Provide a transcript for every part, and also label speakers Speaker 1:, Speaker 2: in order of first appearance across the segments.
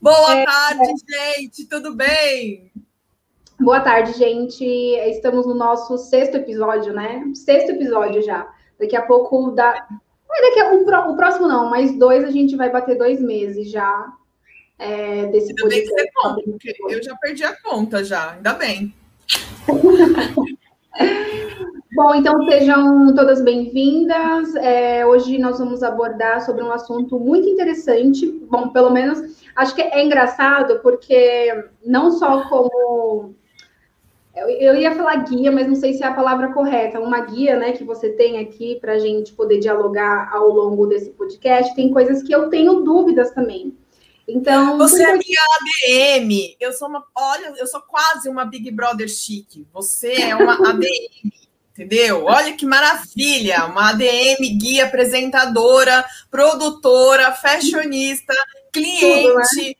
Speaker 1: Boa é, tarde, gente, tudo bem?
Speaker 2: Boa tarde, gente. Estamos no nosso sexto episódio, né? Sexto episódio já. Daqui a pouco dá. É, daqui a... o, o próximo não, mas dois a gente vai bater dois meses já é, desse
Speaker 1: Ainda bem que você conta, porque eu já perdi a conta já, ainda bem.
Speaker 2: Bom, então sejam todas bem-vindas. É, hoje nós vamos abordar sobre um assunto muito interessante. Bom, pelo menos acho que é engraçado, porque não só como. Eu ia falar guia, mas não sei se é a palavra correta. Uma guia, né, que você tem aqui para a gente poder dialogar ao longo desse podcast. Tem coisas que eu tenho dúvidas também. Então.
Speaker 1: Você é minha ADM. Eu sou uma. Olha, eu sou quase uma Big Brother chique. Você é uma ADM. Entendeu? Olha que maravilha! Uma ADM, guia, apresentadora, produtora, fashionista, cliente.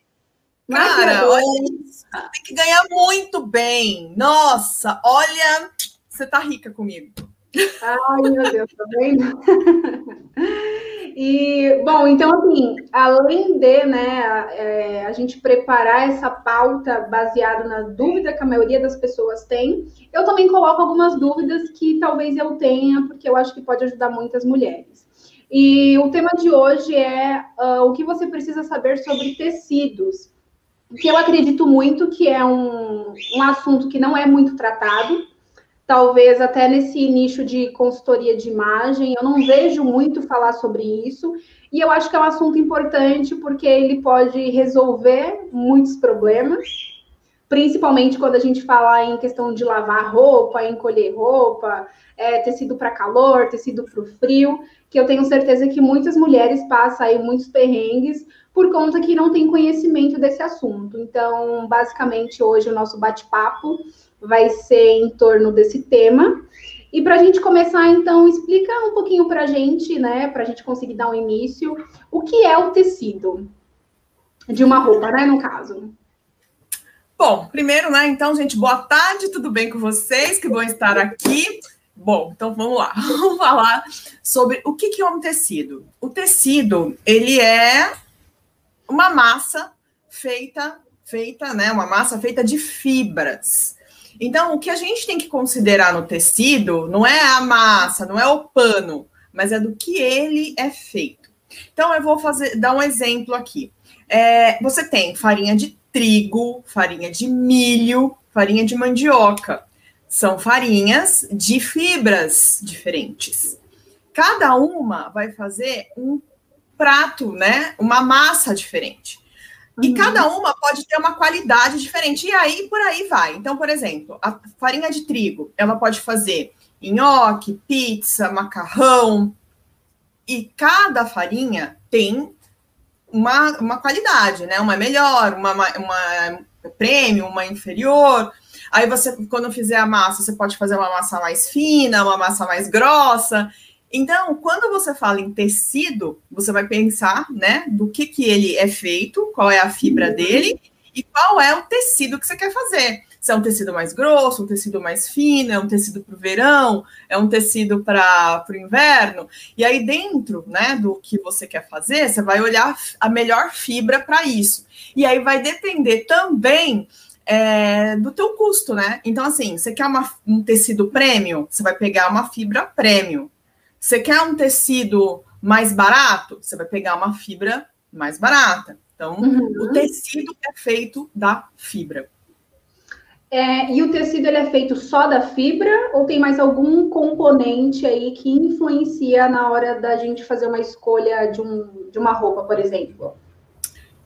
Speaker 1: Né? Cara, olha isso. Tem que ganhar muito bem. Nossa, olha, você tá rica comigo.
Speaker 2: Ai, meu Deus, tá vendo? E, bom, então, assim, além de, né, é, a gente preparar essa pauta baseada na dúvida que a maioria das pessoas tem, eu também coloco algumas dúvidas que talvez eu tenha, porque eu acho que pode ajudar muitas mulheres. E o tema de hoje é uh, o que você precisa saber sobre tecidos, que eu acredito muito que é um, um assunto que não é muito tratado, talvez até nesse nicho de consultoria de imagem. Eu não vejo muito falar sobre isso. E eu acho que é um assunto importante porque ele pode resolver muitos problemas, principalmente quando a gente fala em questão de lavar roupa, encolher roupa, é, tecido para calor, tecido para o frio, que eu tenho certeza que muitas mulheres passam aí muitos perrengues por conta que não tem conhecimento desse assunto. Então, basicamente, hoje o nosso bate-papo vai ser em torno desse tema. E para a gente começar, então, explica um pouquinho para a gente, né, para a gente conseguir dar um início, o que é o tecido de uma roupa, né, no caso.
Speaker 1: Bom, primeiro, né, então, gente, boa tarde, tudo bem com vocês que vão estar aqui? Bom, então vamos lá, vamos falar sobre o que, que é um tecido. O tecido, ele é uma massa feita, feita, né, uma massa feita de fibras. Então, o que a gente tem que considerar no tecido não é a massa, não é o pano, mas é do que ele é feito. Então, eu vou fazer, dar um exemplo aqui. É, você tem farinha de trigo, farinha de milho, farinha de mandioca. São farinhas de fibras diferentes. Cada uma vai fazer um prato, né? Uma massa diferente. E uhum. cada uma pode ter uma qualidade diferente. E aí, por aí vai. Então, por exemplo, a farinha de trigo, ela pode fazer nhoque, pizza, macarrão. E cada farinha tem uma, uma qualidade, né? Uma melhor, uma, uma prêmio, uma inferior. Aí você, quando fizer a massa, você pode fazer uma massa mais fina, uma massa mais grossa. Então, quando você fala em tecido, você vai pensar, né, do que que ele é feito, qual é a fibra uhum. dele e qual é o tecido que você quer fazer. Se é um tecido mais grosso, um tecido mais fino, é um tecido para o verão, é um tecido para o inverno. E aí, dentro né, do que você quer fazer, você vai olhar a melhor fibra para isso. E aí vai depender também é, do teu custo, né? Então, assim, você quer uma, um tecido prêmio, você vai pegar uma fibra prêmio. Você quer um tecido mais barato? Você vai pegar uma fibra mais barata. Então, uhum. o tecido é feito da fibra.
Speaker 2: É, e o tecido ele é feito só da fibra ou tem mais algum componente aí que influencia na hora da gente fazer uma escolha de, um, de uma roupa, por exemplo?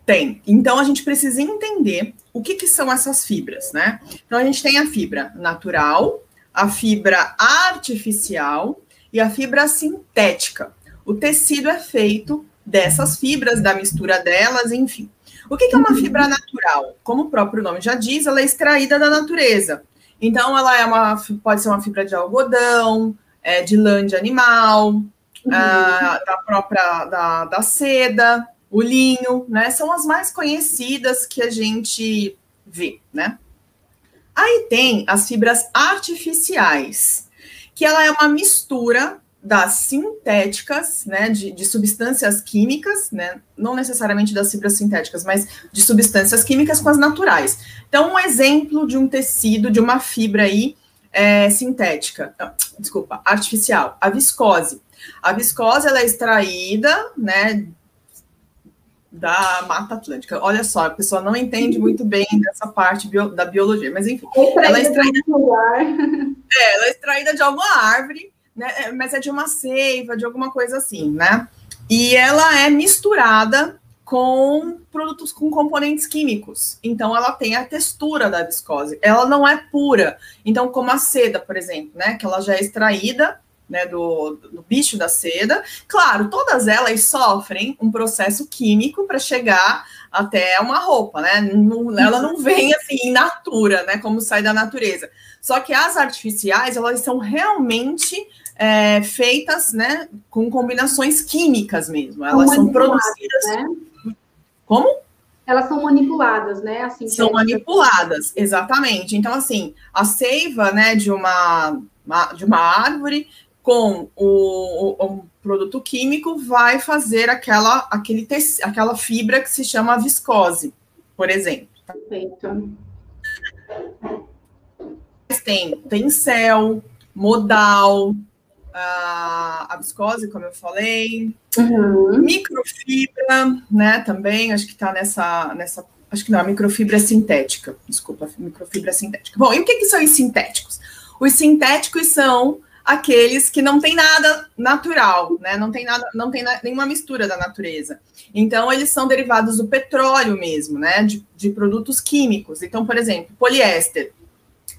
Speaker 1: Tem. Então a gente precisa entender o que, que são essas fibras, né? Então a gente tem a fibra natural, a fibra artificial e a fibra sintética. O tecido é feito dessas fibras, da mistura delas, enfim. O que é uma fibra natural? Como o próprio nome já diz, ela é extraída da natureza. Então, ela é uma, pode ser uma fibra de algodão, é, de lã de animal, uhum. Ah, da própria da, da seda, o linho, né? São as mais conhecidas que a gente vê, né? Aí tem as fibras artificiais, que ela é uma mistura das sintéticas, né, de, de, substâncias químicas, né, não necessariamente das fibras sintéticas, mas de substâncias químicas com as naturais. Então, um exemplo de um tecido, de uma fibra aí é, sintética, desculpa, artificial, a viscose. A viscose ela é extraída, né, da Mata Atlântica. Olha só, a pessoa não entende muito bem dessa parte bio, da biologia, mas enfim, ela é extraída, é, ela é extraída de alguma árvore né? É, mas é de uma seiva, de alguma coisa assim, né? E ela é misturada com produtos com componentes químicos. Então ela tem a textura da viscose. Ela não é pura. Então, como a seda, por exemplo, né? Que ela já é extraída né, do, do bicho da seda. Claro, todas elas sofrem um processo químico para chegar até uma roupa, né? Não, ela não vem assim in natura, né? Como sai da natureza. Só que as artificiais, elas são realmente é, feitas né, com combinações químicas mesmo. Elas são produzidas. Né? Como?
Speaker 2: Elas são manipuladas, né?
Speaker 1: Assim, são é manipuladas, exatamente. Então, assim, a seiva né, de, uma, de uma árvore com o, o, produto químico vai fazer aquela, aquele aquela fibra que se chama viscose, por exemplo. Perfeito. Tem tencel, modal, a, a viscose, como eu falei, uhum. microfibra, né, também, acho que está nessa, nessa, acho que não, a microfibra é sintética, desculpa, microfibra sintética. Bom, e o que, que são os sintéticos? Os sintéticos são aqueles que não tem nada natural, né? Não tem nada, não tem nenhuma mistura da natureza. Então, eles são derivados do petróleo mesmo, né? De, de produtos químicos. Então, por exemplo, poliéster.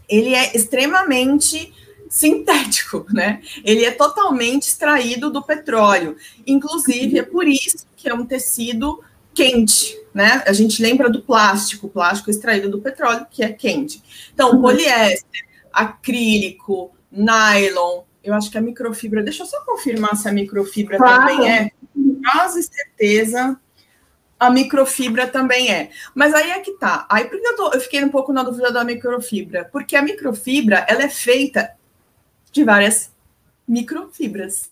Speaker 1: Ele é extremamente sintético, né? Ele é totalmente extraído do petróleo. Inclusive, é por isso que é um tecido quente, né? A gente lembra do plástico, plástico extraído do petróleo, que é quente. Então, uhum. poliéster, acrílico, nylon, eu acho que a microfibra, deixa eu só confirmar se a microfibra claro. também é, quase certeza, a microfibra também é. Mas aí é que tá. Aí por que eu, tô, eu fiquei um pouco na dúvida da microfibra? Porque a microfibra, ela é feita de várias microfibras.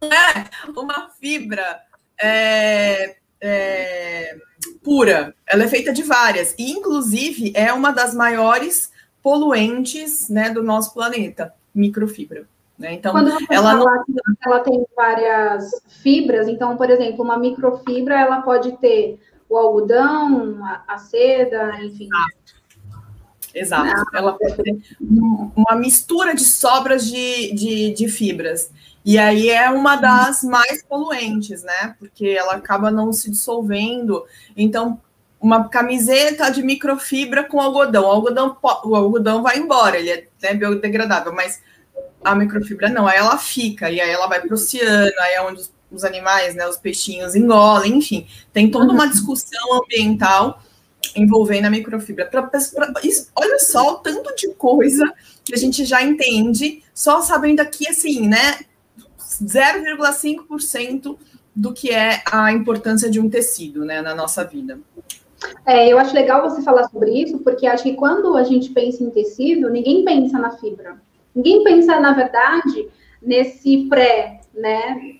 Speaker 1: Não é uma fibra é, é, pura, ela é feita de várias, e inclusive é uma das maiores poluentes né, do nosso planeta, microfibra. Né? Então, ela não...
Speaker 2: ela tem várias fibras, então, por exemplo, uma microfibra ela pode ter o algodão, a, a seda, enfim. Ah
Speaker 1: Exato. Não. Ela pode ter uma mistura de sobras de, de, de, fibras. E aí é uma das mais poluentes, né? Porque ela acaba não se dissolvendo. Então, uma camiseta de microfibra com algodão. O algodão, o algodão vai embora, ele é né, biodegradável, mas a microfibra não, aí ela fica, e aí ela vai para o oceano, aí é onde os, os animais, né, os peixinhos engolem, enfim, tem toda uma discussão ambiental envolvendo a microfibra. Pra, pra, isso, olha só o tanto de coisa que a gente já entende, só sabendo aqui, assim, né? 0,5% do que é a importância de um tecido né, na nossa vida.
Speaker 2: É, eu acho legal você falar sobre isso, porque acho que quando a gente pensa em tecido, ninguém pensa na fibra. Ninguém pensa, na verdade, nesse pré, né?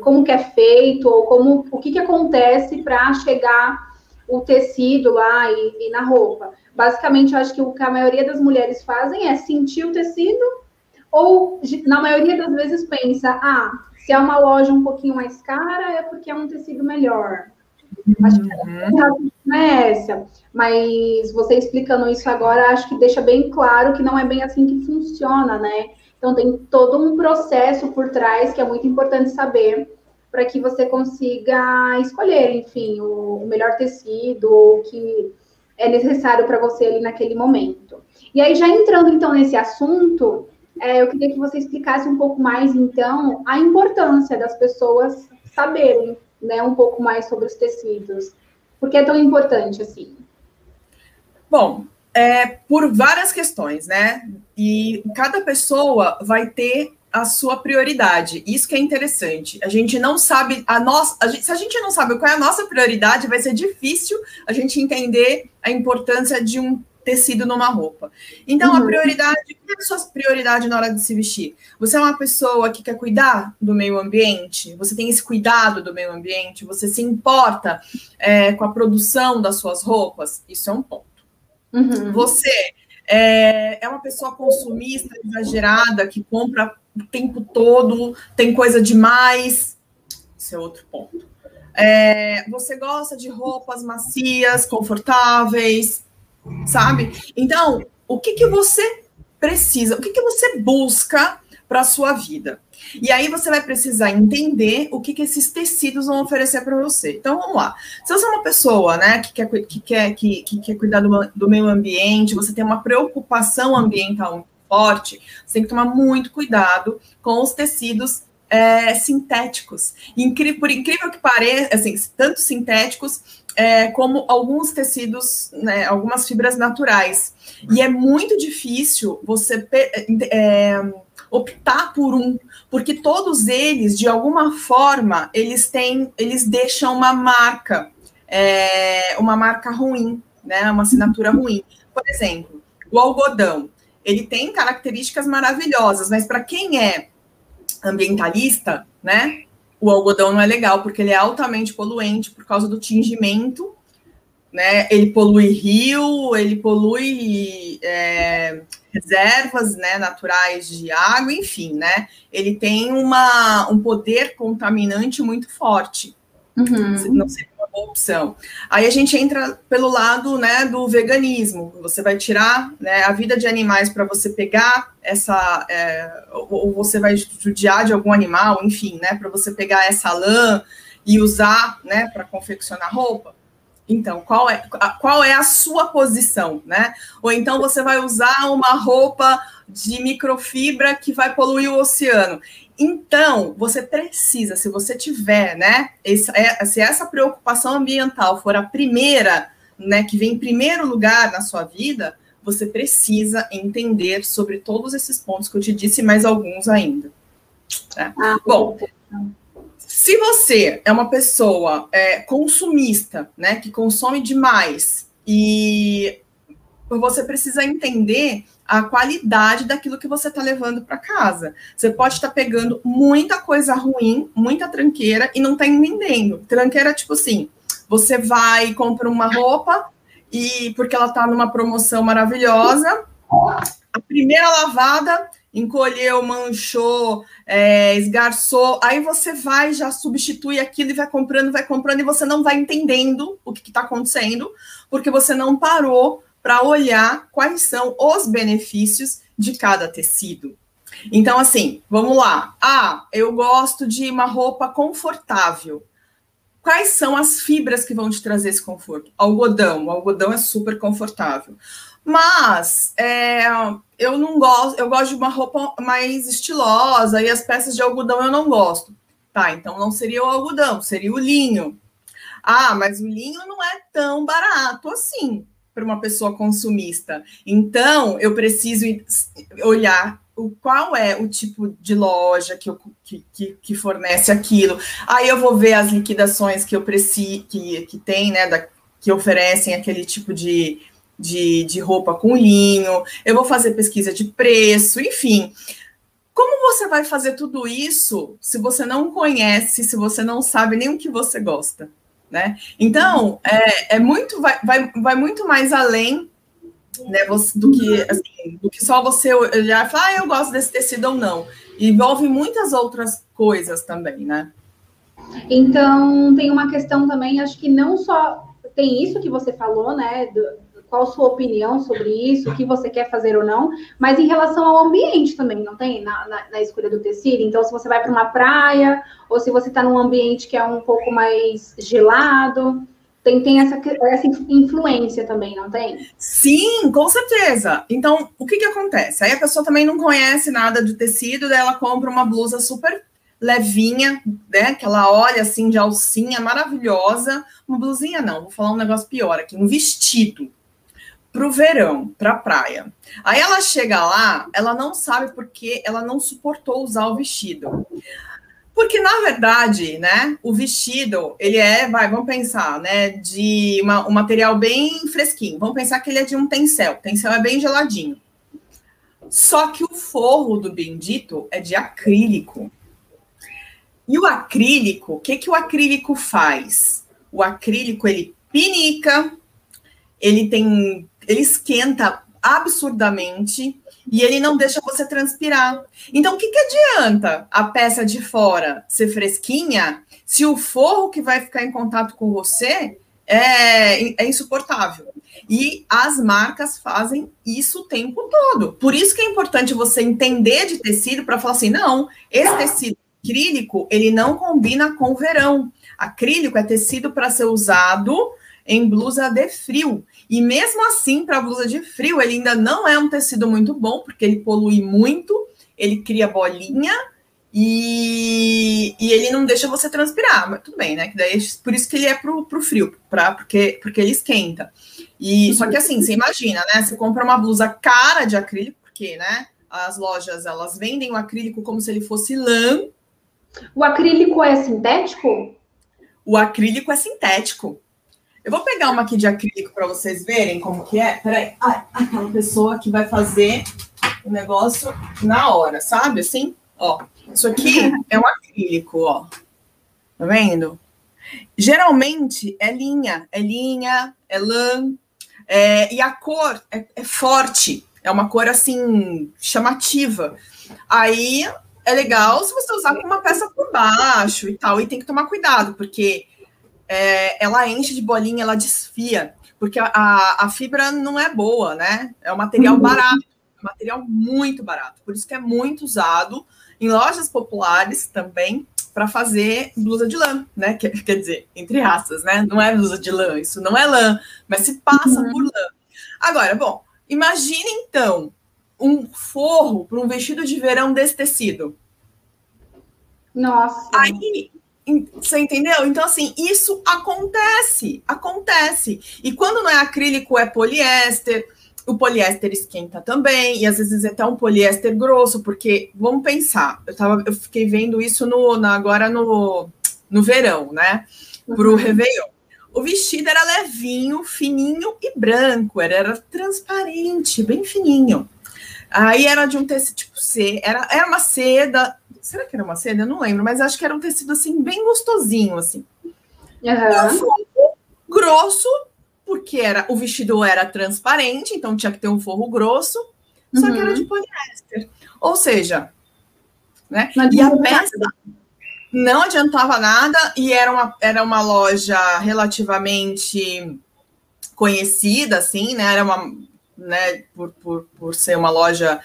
Speaker 2: Como que é feito, ou como o que, que acontece para chegar o tecido lá e, e, na roupa. Basicamente, eu acho que o que a maioria das mulheres fazem é sentir o tecido, ou na maioria das vezes pensa, ah, se é uma loja um pouquinho mais cara, é porque é um tecido melhor. Acho que uhum. não é essa. Mas você explicando isso agora, acho que deixa bem claro que não é bem assim que funciona, né? Então tem todo um processo por trás que é muito importante saber para que você consiga escolher, enfim, o, melhor tecido ou o que é necessário para você ali naquele momento. E aí, já entrando então nesse assunto, é, eu queria que você explicasse um pouco mais, então, a importância das pessoas saberem né, um pouco mais sobre os tecidos. Por que é tão importante assim?
Speaker 1: Bom, é, por várias questões, né? E cada pessoa vai ter a sua prioridade. Isso que é interessante. A gente não sabe a nossa, se a gente não sabe qual é a nossa prioridade, vai ser difícil a gente entender a importância de um tecido numa roupa. Então, uhum. a prioridade, qual é a sua prioridade na hora de se vestir? Você é uma pessoa que quer cuidar do meio ambiente? Você tem esse cuidado do meio ambiente? Você se importa é, com a produção das suas roupas? Isso é um ponto. Uhum. Você é, é uma pessoa consumista, exagerada, que compra o tempo todo, tem coisa demais? Esse é outro ponto. É, você gosta de roupas macias, confortáveis, sabe? Então, o que, que você precisa, o que, que você busca para a sua vida? E aí você vai precisar entender o que, que esses tecidos vão oferecer para você. Então vamos lá. Se você é uma pessoa né, que, quer, que, quer, que, que quer cuidar do, do meio ambiente, você tem uma preocupação ambiental forte, você tem que tomar muito cuidado com os tecidos é, sintéticos. Incri por incrível que pareça, assim, tanto sintéticos é, como alguns tecidos, né, algumas fibras naturais. E é muito difícil você é, optar por um, porque todos eles, de alguma forma, eles têm, eles deixam uma marca, é, uma marca ruim, né, uma assinatura ruim. Por exemplo, o algodão, ele tem características maravilhosas, mas para quem é ambientalista, né, o algodão não é legal, porque ele é altamente poluente por causa do tingimento, né? Ele polui rio, ele polui é, reservas né, naturais de água, enfim, né? Ele tem uma, um poder contaminante muito forte. Uhum. Não uma boa opção. Aí a gente entra pelo lado né, do veganismo. Você vai tirar né, a vida de animais para você pegar essa. É, ou você vai judiar de algum animal, enfim, né? Para você pegar essa lã e usar né, para confeccionar roupa. Então, qual é, qual é a sua posição, né? Ou então você vai usar uma roupa de microfibra que vai poluir o oceano. Então, você precisa, se você tiver, né, esse, é, se essa preocupação ambiental for a primeira, né, que vem em primeiro lugar na sua vida, você precisa entender sobre todos esses pontos que eu te disse, mais alguns ainda. Tá? Ah, Bom, se você é uma pessoa é, consumista, né, que consome demais, e você precisa entender a qualidade daquilo que você está levando para casa. Você pode estar tá pegando muita coisa ruim, muita tranqueira e não está entendendo. Tranqueira, tipo assim, você vai e compra uma roupa e porque ela está numa promoção maravilhosa, a primeira lavada encolheu, manchou, é, esgarçou, aí você vai, já substitui aquilo e vai comprando, vai comprando, e você não vai entendendo o que está acontecendo, porque você não parou para olhar quais são os benefícios de cada tecido. Então, assim, vamos lá. Ah, eu gosto de uma roupa confortável. Quais são as fibras que vão te trazer esse conforto? Algodão. O algodão é super confortável. Mas é, eu não gosto, eu gosto de uma roupa mais estilosa e as peças de algodão eu não gosto. Tá, então não seria o algodão, seria o linho. Ah, mas o linho não é tão barato assim para uma pessoa consumista. Então, eu preciso olhar o, qual é o tipo de loja que, eu, que, que, que, fornece aquilo. Aí eu vou ver as liquidações que eu preciso, que, que tem, né, da, que oferecem aquele tipo de, de, de roupa com linho, eu vou fazer pesquisa de preço, enfim. Como você vai fazer tudo isso se você não conhece, se você não sabe nem o que você gosta? né? Então, é, é muito, vai, vai, vai muito mais além né, do, que, assim, do que só você olhar e falar, ah, eu gosto desse tecido ou não. Envolve muitas outras coisas também, né?
Speaker 2: Então, tem uma questão também, acho que não só tem isso que você falou, né, do, qual a sua opinião sobre isso, o que você quer fazer ou não, mas em relação ao ambiente também, não tem? Na, na, na escolha do tecido. Então, se você vai para uma praia, ou se você está num ambiente que é um pouco mais gelado, tem, tem essa, essa influência também, não tem?
Speaker 1: Sim, com certeza. Então, o que, que acontece? Aí a pessoa também não conhece nada de tecido, daí ela compra uma blusa super levinha, né? Que ela olha assim de alcinha, maravilhosa. Uma blusinha não, vou falar um negócio pior aqui, um vestido para o verão, para a praia. Aí ela chega lá, ela não sabe porque ela não suportou usar o vestido. Porque, na verdade, né, o vestido, ele é, vai, vamos pensar, né, de uma, um material bem fresquinho. Vamos pensar que ele é de um tencel. Tencel é bem geladinho. Só que o forro do bendito é de acrílico. E o acrílico, o que, que o acrílico faz? O acrílico, ele pinica, ele tem, ele esquenta absurdamente, e ele não deixa você transpirar. Então, o que, que adianta a peça de fora ser fresquinha se o forro que vai ficar em contato com você é, é insuportável? E as marcas fazem isso o tempo todo. Por isso que é importante você entender de tecido para falar assim: não, esse tecido acrílico ele não combina com o verão. Acrílico é tecido para ser usado em blusa de frio. E mesmo assim, para blusa de frio, ele ainda não é um tecido muito bom, porque ele polui muito, ele cria bolinha e, e ele não deixa você transpirar. Mas tudo bem, né? Que daí, por isso que ele é pro, pro frio, pra, porque, porque ele esquenta. E só que assim, você imagina, né? Você compra uma blusa cara de acrílico, porque, né? As lojas elas vendem o acrílico como se ele fosse lã.
Speaker 2: O acrílico é sintético?
Speaker 1: O acrílico é sintético. Eu vou pegar uma aqui de acrílico para vocês verem como que é. Peraí. Aquela pessoa que vai fazer o negócio na hora, sabe? Assim, ó. Isso aqui é um acrílico, ó. Tá vendo? Geralmente é linha, é linha, é lã, é, e a cor é, é forte, é uma cor assim chamativa. Aí é legal se você usar com uma peça por baixo e tal, e tem que tomar cuidado, porque é, ela enche de bolinha, ela desfia, porque a, a, fibra não é boa, né? É um material uhum. barato, é um material muito barato, por isso que é muito usado em lojas populares também para fazer blusa de lã, né? Quer, quer dizer, entre raças, né? Não é blusa de lã, isso não é lã, mas se passa uhum. por lã. Agora, bom, imagine então um forro para um vestido de verão desse tecido.
Speaker 2: Nossa.
Speaker 1: Aí você entendeu? Então, assim, isso acontece, acontece. E quando não é acrílico, é poliéster. O poliéster esquenta também, e às vezes é até um poliéster grosso, porque vamos pensar, eu, tava, eu fiquei vendo isso no, na, agora no, no verão, né? Pro uhum. Réveillon. O vestido era levinho, fininho e branco, era, era transparente, bem fininho. Aí era de um tecido tipo C, era, era uma seda Será que era uma seda? Eu não lembro, mas acho que era um tecido assim, bem gostosinho, assim. Uhum. forro grosso, porque era o vestido era transparente, então tinha que ter um forro grosso, só uhum. que era de uhum. poliéster. Ou seja, né? E a peça não adiantava nada, e era uma, era uma loja relativamente conhecida, assim, né? Era uma, né, por, por, por ser uma loja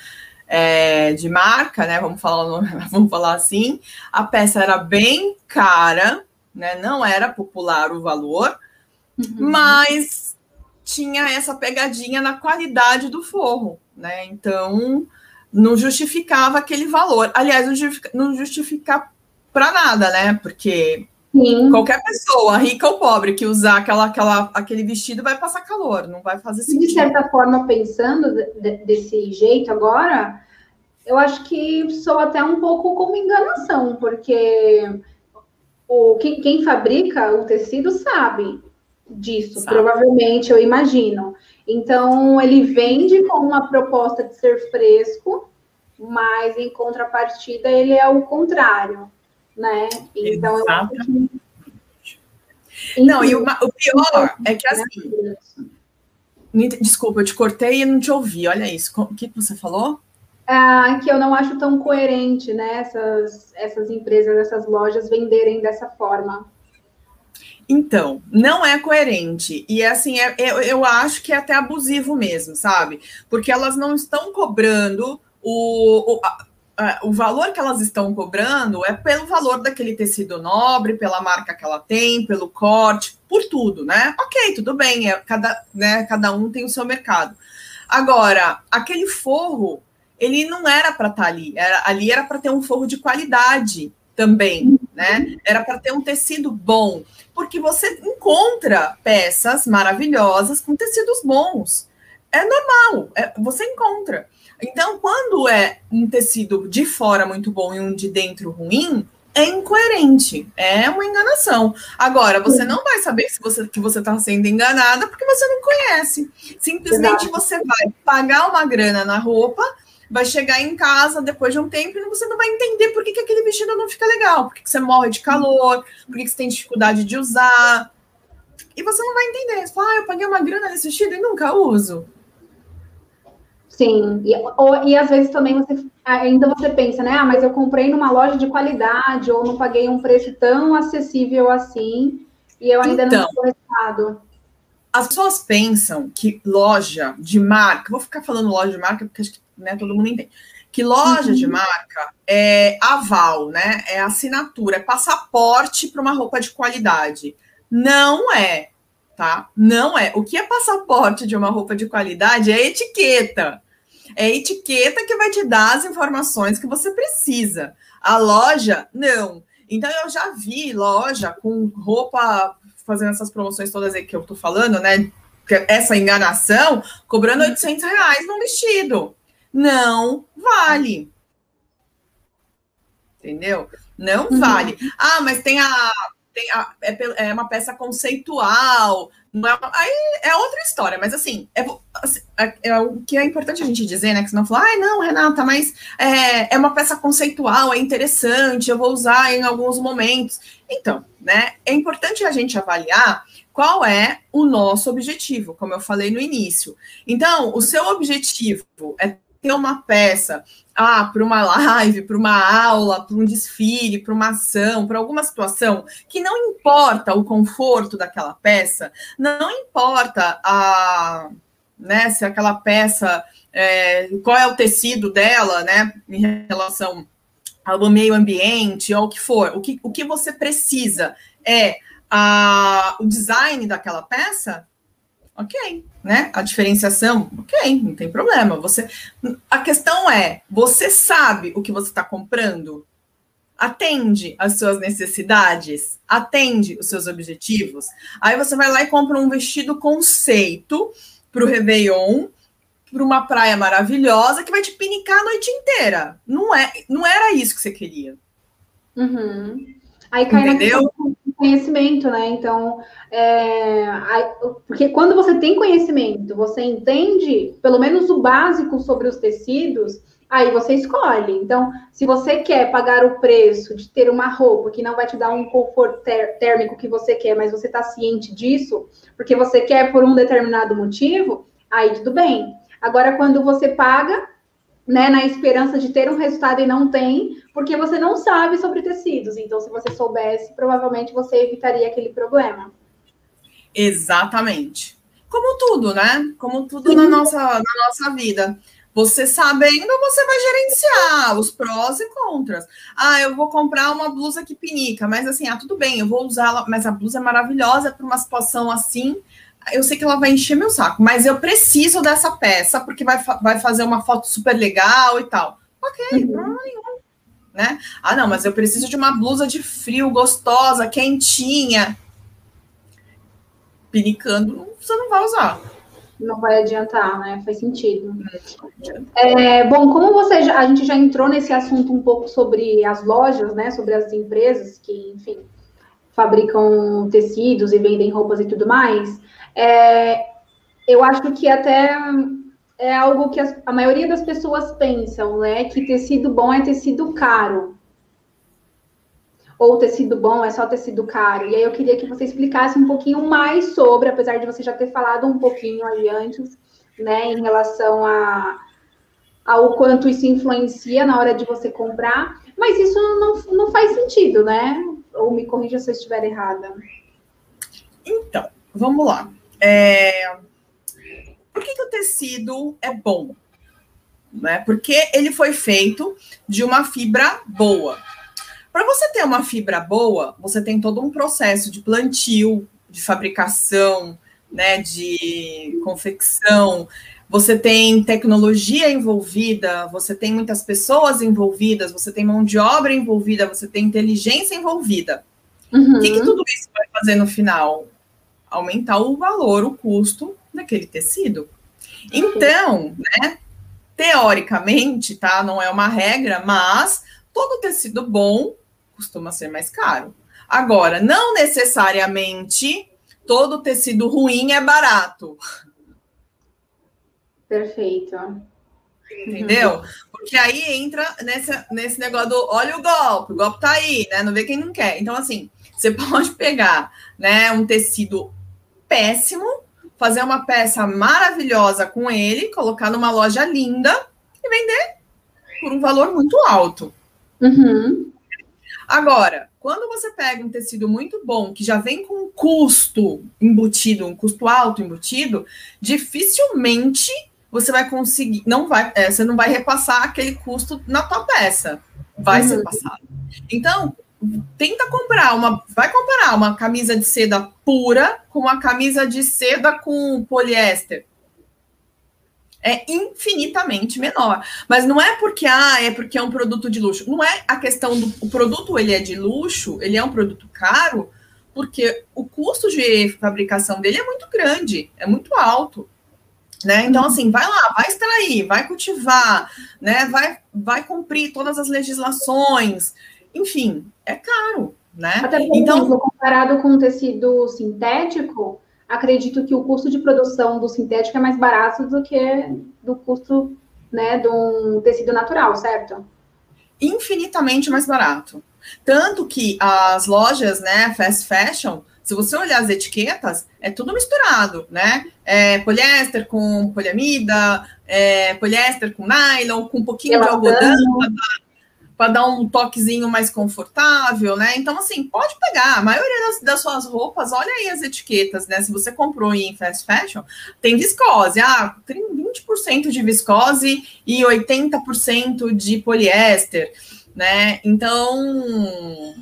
Speaker 1: é, de marca, né? Vamos falar, vamos falar assim. A peça era bem cara, né? Não era popular o valor, uhum. mas tinha essa pegadinha na qualidade do forro, né? Então não justificava aquele valor. Aliás, não justifica, para nada, né? Porque Sim. qualquer pessoa, rica ou pobre, que usar aquela, aquela, aquele vestido vai passar calor, não vai fazer sentido.
Speaker 2: De certa forma, pensando de, desse jeito agora, eu acho que sou até um pouco como enganação, porque o, quem, quem fabrica o tecido sabe disso, sabe. provavelmente, eu imagino. Então, ele vende com uma proposta de ser fresco, mas em contrapartida ele é o contrário, né? Então, eu acho que...
Speaker 1: Não, e o, o pior é que assim. Desculpa, eu te cortei e não te ouvi. Olha isso. O que você falou?
Speaker 2: ah, que eu não acho tão coerente, né? Essas, essas empresas, essas lojas venderem dessa forma.
Speaker 1: Então, não é coerente. E assim, é, eu, eu acho que é até abusivo mesmo, sabe? Porque elas não estão cobrando o, o, a, o valor que elas estão cobrando é pelo valor daquele tecido nobre, pela marca que ela tem, pelo corte, por tudo, né? Ok, tudo bem, é, cada, né, cada um tem o seu mercado. Agora, aquele forro ele não era para estar tá ali. Era, ali era para ter um forro de qualidade também, né? Era para ter um tecido bom, porque você encontra peças maravilhosas com tecidos bons. É normal, é, você encontra. Então, quando é um tecido de fora muito bom e um de dentro ruim, é incoerente, é uma enganação. Agora, você não vai saber se você, que você está sendo enganada porque você não conhece. Simplesmente você vai pagar uma grana na roupa, vai chegar em casa depois de um tempo e você não vai entender por que, que aquele vestido não fica legal, por que, que você morre de calor, por que, que você tem dificuldade de usar. E você não vai entender. Você fala, ah, eu paguei uma grana nesse vestido e nunca uso.
Speaker 2: Sim, e, ou, e às vezes também você ainda você pensa, né? Ah, mas eu comprei numa loja de qualidade ou não paguei um preço tão acessível assim e eu ainda então, não estou resultado.
Speaker 1: As pessoas pensam que loja de marca, vou ficar falando loja de marca porque acho que né, todo mundo entende, que loja uhum. de marca é aval, né? É assinatura, é passaporte para uma roupa de qualidade. Não é, tá? Não é. O que é passaporte de uma roupa de qualidade é etiqueta. É a etiqueta que vai te dar as informações que você precisa. A loja, não. Então, eu já vi loja com roupa fazendo essas promoções todas aí que eu tô falando, né? Essa enganação, cobrando 800 reais num vestido. Não vale. Entendeu? Não uhum. vale. Ah, mas tem a. Tem a é, é uma peça conceitual, é, aí é outra história, mas assim, é, assim, é, é, o que é importante a gente dizer, né? Que senão falar, ai, não, Renata, mas é, é uma peça conceitual, é interessante, eu vou usar em alguns momentos. Então, né? É importante a gente avaliar qual é o nosso objetivo, como eu falei no início. Então, o seu objetivo é ter uma peça ah, para uma live, para uma aula, para um desfile, para uma ação, para alguma situação, que não importa o conforto daquela peça, não importa a, né, se aquela peça, é, qual é o tecido dela, né, em relação ao meio ambiente, ou o que for, o que, o que você precisa é a, o design daquela peça, ok, né? A diferenciação, ok, não tem problema. Você, a questão é, você sabe o que você está comprando? Atende às suas necessidades? Atende os seus objetivos? Aí você vai lá e compra um vestido conceito para o Réveillon, para uma praia maravilhosa que vai te pinicar a noite inteira. Não é, não era isso que você queria.
Speaker 2: Uhum. Aí cai Entendeu? Conhecimento, né? Então, é, porque quando você tem conhecimento, você entende pelo menos o básico sobre os tecidos, aí você escolhe. Então, se você quer pagar o preço de ter uma roupa que não vai te dar um conforto térmico que você quer, mas você está ciente disso, porque você quer por um determinado motivo, aí tudo bem. Agora, quando você paga né, na esperança de ter um resultado e não tem, porque você não sabe sobre tecidos. Então, se você soubesse, provavelmente você evitaria aquele problema.
Speaker 1: Exatamente. Como tudo, né? Como tudo na nossa, na nossa vida. Você sabendo, você vai gerenciar os prós e contras. Ah, eu vou comprar uma blusa que pinica, mas assim, ah, tudo bem, eu vou usá-la, mas a blusa é maravilhosa para uma situação assim eu sei que ela vai encher meu saco, mas eu preciso dessa peça porque vai, vai fazer uma foto super legal e tal. Ok, uhum. problema nenhum. Né? Ah, não, mas eu preciso de uma blusa de frio, gostosa, quentinha. Pinicando, você não vai usar.
Speaker 2: Não vai adiantar, né? Faz sentido. É, bom, como você já, a gente já entrou nesse assunto um pouco sobre as lojas, né? Sobre as empresas que, enfim, fabricam tecidos e vendem roupas e tudo mais. É, eu acho que até é algo que a maioria das pessoas pensam, né? Que tecido bom é tecido caro. Ou tecido bom é só tecido caro. E aí eu queria que você explicasse um pouquinho mais sobre, apesar de você já ter falado um pouquinho aí antes, né, em relação a ao quanto isso influencia na hora de você comprar, mas isso não, não faz sentido, né? Ou me corrija se eu estiver errada.
Speaker 1: Então, vamos lá. É... Por que, que o tecido é bom? Né? Porque ele foi feito de uma fibra boa. Para você ter uma fibra boa, você tem todo um processo de plantio, de fabricação, né, de confecção. Você tem tecnologia envolvida, você tem muitas pessoas envolvidas, você tem mão de obra envolvida, você tem inteligência envolvida. Uhum. O que, que tudo isso vai fazer no final? Aumentar o valor, o custo daquele tecido. Então, né, teoricamente, tá? Não é uma regra, mas todo tecido bom costuma ser mais caro. Agora, não necessariamente todo tecido ruim é barato.
Speaker 2: Perfeito.
Speaker 1: Entendeu? Porque aí entra nesse, nesse negócio do olha o golpe, o golpe tá aí, né? Não vê quem não quer. Então, assim, você pode pegar né, um tecido péssimo, fazer uma peça maravilhosa com ele, colocar numa loja linda e vender por um valor muito alto.
Speaker 2: Uhum.
Speaker 1: Agora, quando você pega um tecido muito bom, que já vem com um custo embutido, um custo alto embutido, dificilmente você vai conseguir, não vai, é, você não vai repassar aquele custo na tua peça. Vai uhum. ser passado. Então, tenta comprar uma, vai comparar uma camisa de seda pura com uma camisa de seda com poliéster. É infinitamente menor. Mas não é porque ah, é porque é um produto de luxo. Não é a questão do o produto ele é de luxo, ele é um produto caro, porque o custo de fabricação dele é muito grande, é muito alto. Né? Então, assim, vai lá, vai extrair, vai cultivar, né? vai, vai cumprir todas as legislações, enfim, é caro, né?
Speaker 2: Até porque, então, comparado com o tecido sintético, acredito que o custo de produção do sintético é mais barato do que do custo né, de um tecido natural, certo?
Speaker 1: Infinitamente mais barato. Tanto que as lojas, né, fast fashion, se você olhar as etiquetas, é tudo misturado, né? É poliéster com poliamida, é poliéster com nylon, com um pouquinho de algodão para dar um toquezinho mais confortável, né? Então, assim, pode pegar. A maioria das, das, suas roupas, olha aí as etiquetas, né? Se você comprou em fast fashion, tem viscose. Ah, tem 20% de viscose e 80% de poliéster, né? Então,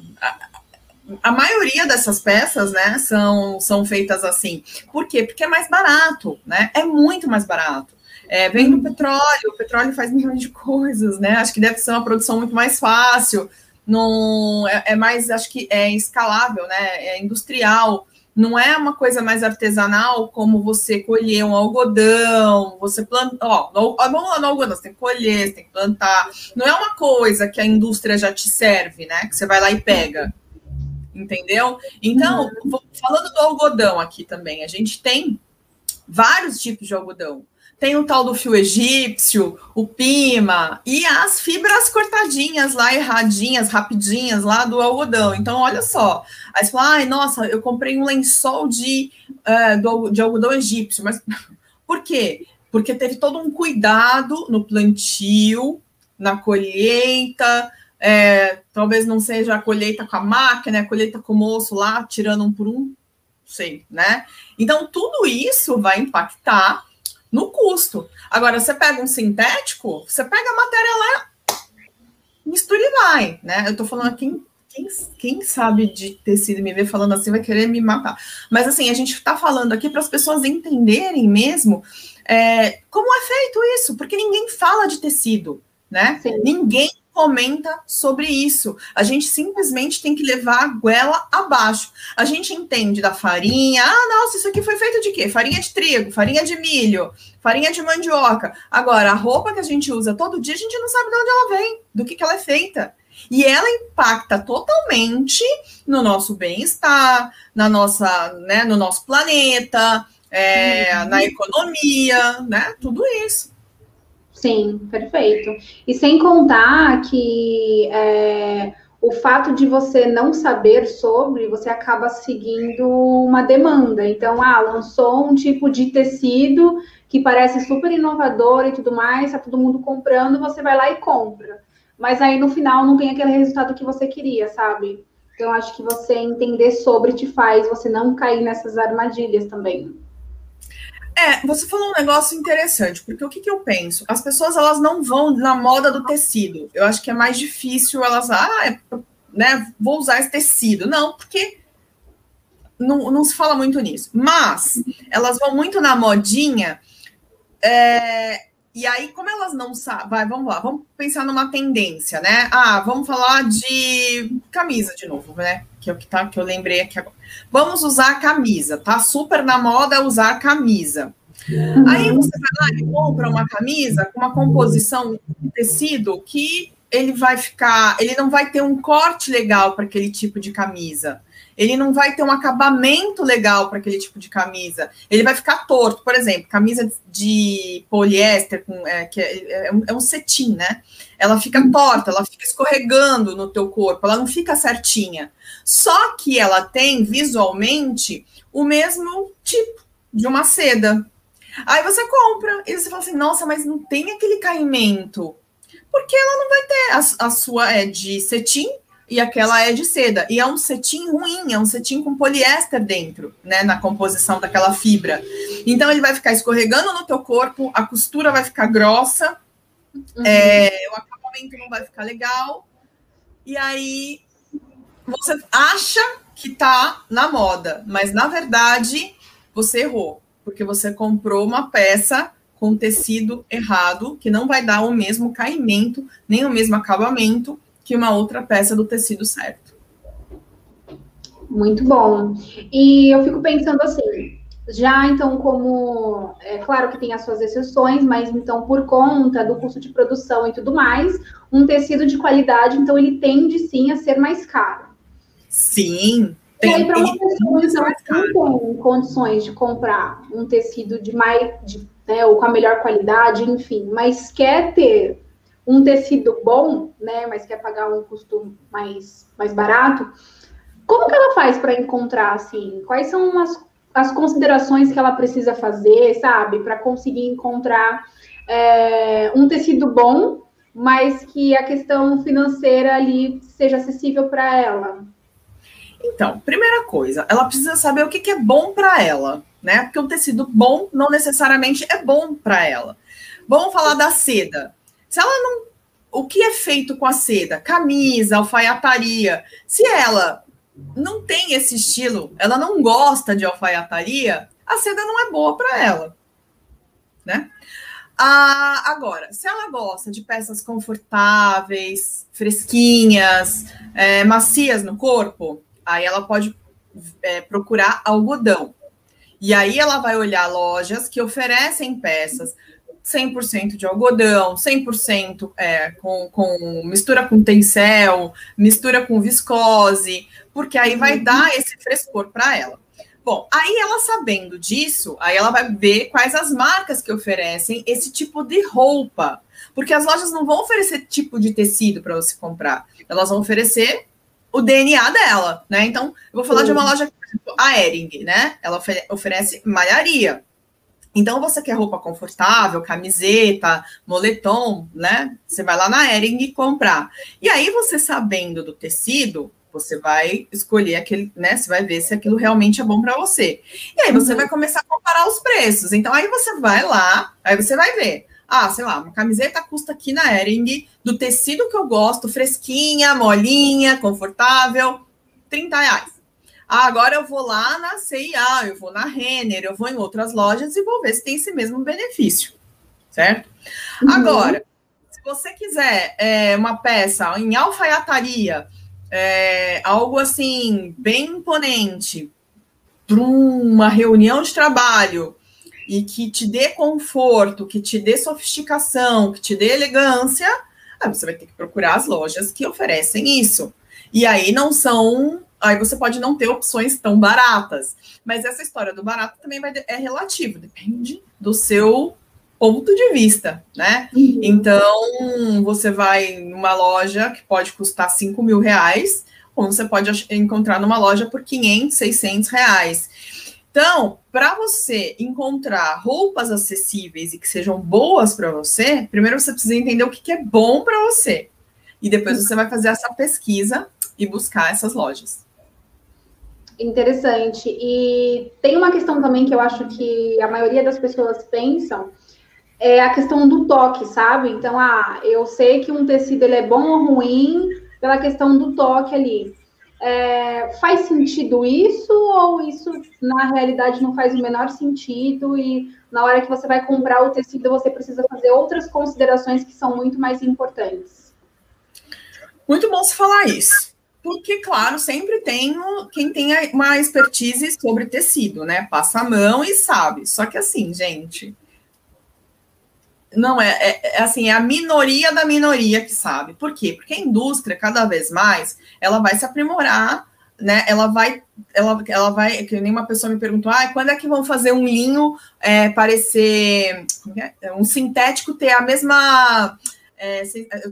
Speaker 1: a maioria dessas peças, né, são, são feitas assim. Por quê? Porque é mais barato, né? É muito mais barato. É, vem do petróleo, o petróleo faz milhões de coisas, né? Acho que deve ser uma produção muito mais fácil, não, é, é mais, acho que é escalável, né? É industrial. Não é uma coisa mais artesanal como você colher um algodão, você planta. Ó, no, vamos lá no algodão, você tem que colher, você tem que plantar. Não é uma coisa que a indústria já te serve, né? Que você vai lá e pega entendeu? Então, uhum. falando do algodão aqui também, a gente tem vários tipos de algodão. Tem o tal do fio egípcio, o pima e as fibras cortadinhas lá, erradinhas, rapidinhas lá do algodão. Então, olha só. Aí você fala, ai, nossa, eu comprei um lençol de, uh, do, de algodão egípcio. Mas por quê? Porque teve todo um cuidado no plantio, na colheita, é, talvez não seja a colheita com a máquina, a colheita com o moço lá, tirando um por um, sei, né? Então, tudo isso vai impactar no custo. Agora, você pega um sintético, você pega a matéria lá, mistura e vai, né? Eu tô falando quem, quem, quem sabe de tecido me ver falando assim vai querer me matar. Mas assim, a gente tá falando aqui para as pessoas entenderem mesmo é, como é feito isso, porque ninguém fala de tecido, né? Sim. Ninguém comenta sobre isso. A gente simplesmente tem que levar a goela abaixo. A gente entende da farinha. Ah, nossa, isso aqui foi feito de quê? Farinha de trigo, farinha de milho, farinha de mandioca. Agora, a roupa que a gente usa todo dia, a gente não sabe de onde ela vem, do que, que ela é feita. E ela impacta totalmente no nosso bem-estar, na nossa, né, no nosso planeta, é, uhum. na economia, né? Tudo isso.
Speaker 2: Sim, perfeito. E sem contar que é, o fato de você não saber sobre, você acaba seguindo uma demanda. Então, ah, lançou um tipo de tecido que parece super inovador e tudo mais, tá todo mundo comprando, você vai lá e compra. Mas aí no final não tem aquele resultado que você queria, sabe? Então, acho que você entender sobre te faz você não cair nessas armadilhas também.
Speaker 1: É, você falou um negócio interessante, porque o que, que, eu penso? As pessoas elas não vão na moda do tecido. Eu acho que é mais difícil elas, ah, é, né, vou usar esse tecido. Não, porque não, não se fala muito nisso. Mas elas vão muito na modinha. É, e aí, como elas não sabem, vai, vamos lá, vamos pensar numa tendência, né? Ah, vamos falar de camisa de novo, né? Que é o que tá, que eu lembrei aqui agora. Vamos usar camisa, tá super na moda usar camisa. Uhum. Aí você vai lá e compra uma camisa com uma composição de tecido que ele vai ficar, ele não vai ter um corte legal para aquele tipo de camisa. Ele não vai ter um acabamento legal para aquele tipo de camisa. Ele vai ficar torto. Por exemplo, camisa de poliéster, com, é, que é, é, um, é um cetim, né? Ela fica torta, ela fica escorregando no teu corpo, ela não fica certinha. Só que ela tem visualmente o mesmo tipo de uma seda. Aí você compra e você fala assim: nossa, mas não tem aquele caimento. Porque ela não vai ter. A, a sua é de cetim e aquela é de seda. E é um cetim ruim, é um cetim com poliéster dentro, né? Na composição daquela fibra. Então ele vai ficar escorregando no teu corpo, a costura vai ficar grossa, uhum. é, o acabamento não vai ficar legal. E aí você acha que tá na moda, mas na verdade você errou porque você comprou uma peça com tecido errado, que não vai dar o mesmo caimento, nem o mesmo acabamento que uma outra peça do tecido certo.
Speaker 2: Muito bom. E eu fico pensando assim, já então como é claro que tem as suas exceções, mas então por conta do custo de produção e tudo mais, um tecido de qualidade, então ele tende sim a ser mais caro.
Speaker 1: Sim,
Speaker 2: tem, e aí, para uma pessoa então, que não tem condições de comprar um tecido de mais, de, né, ou com a melhor qualidade, enfim, mas quer ter um tecido bom, né, mas quer pagar um custo mais, mais barato, como que ela faz para encontrar, assim, quais são as, as considerações que ela precisa fazer, sabe, para conseguir encontrar é, um tecido bom, mas que a questão financeira ali seja acessível para ela?
Speaker 1: Então, primeira coisa, ela precisa saber o que, que é bom para ela, né? Porque um tecido bom não necessariamente é bom para ela. Vamos falar da seda. Se ela não. O que é feito com a seda? Camisa, alfaiataria. Se ela não tem esse estilo, ela não gosta de alfaiataria, a seda não é boa para ela, né? Ah, agora, se ela gosta de peças confortáveis, fresquinhas, é, macias no corpo, aí ela pode é, procurar algodão. E aí ela vai olhar lojas que oferecem peças 100% de algodão, 100% é, com, com mistura com tencel, mistura com viscose, porque aí vai uhum. dar esse frescor para ela. Bom, aí ela sabendo disso, aí ela vai ver quais as marcas que oferecem esse tipo de roupa. Porque as lojas não vão oferecer tipo de tecido para você comprar. Elas vão oferecer o DNA dela, né? Então, eu vou falar uhum. de uma uhum. loja, a Ering, né? Ela oferece malharia. Então, você quer roupa confortável, camiseta, moletom, né? Você vai lá na Ering comprar. E aí, você sabendo do tecido, você vai escolher aquele, né? Você vai ver se aquilo realmente é bom para você. E aí, você uhum. vai começar a comparar os preços. Então, aí você vai lá, aí você vai ver. Ah, sei lá, uma camiseta custa aqui na Ering, do tecido que eu gosto, fresquinha, molinha, confortável, 30 reais. Ah, agora eu vou lá na CIA, eu vou na Renner, eu vou em outras lojas e vou ver se tem esse mesmo benefício, certo? Uhum. Agora, se você quiser é, uma peça em alfaiataria, é, algo assim, bem imponente, para uma reunião de trabalho, e que te dê conforto, que te dê sofisticação, que te dê elegância, aí você vai ter que procurar as lojas que oferecem isso. E aí não são. Aí você pode não ter opções tão baratas. Mas essa história do barato também vai, é relativo, depende do seu ponto de vista, né? Uhum. Então, você vai numa loja que pode custar 5 mil reais, ou você pode encontrar numa loja por 500, 600 reais. Então, para você encontrar roupas acessíveis e que sejam boas para você, primeiro você precisa entender o que, que é bom para você. E depois você vai fazer essa pesquisa e buscar essas lojas.
Speaker 2: Interessante. E tem uma questão também que eu acho que a maioria das pessoas pensam, é a questão do toque, sabe? Então, ah, eu sei que um tecido ele é bom ou ruim pela questão do toque ali. É, faz sentido isso ou isso na realidade não faz o menor sentido e na hora que você vai comprar o tecido você precisa fazer outras considerações que são muito mais importantes?
Speaker 1: Muito bom se falar isso. Porque, claro, sempre tem quem tem uma expertise sobre tecido, né? Passa a mão e sabe. Só que assim, gente, não é, é, é, assim, é a minoria da minoria que sabe. Por quê? Porque a indústria, cada vez mais, ela vai se aprimorar, né? Ela vai, ela, ela vai, que nenhuma pessoa me perguntou, ah, quando é que vão fazer um linho é, parecer é? um sintético ter a mesma é,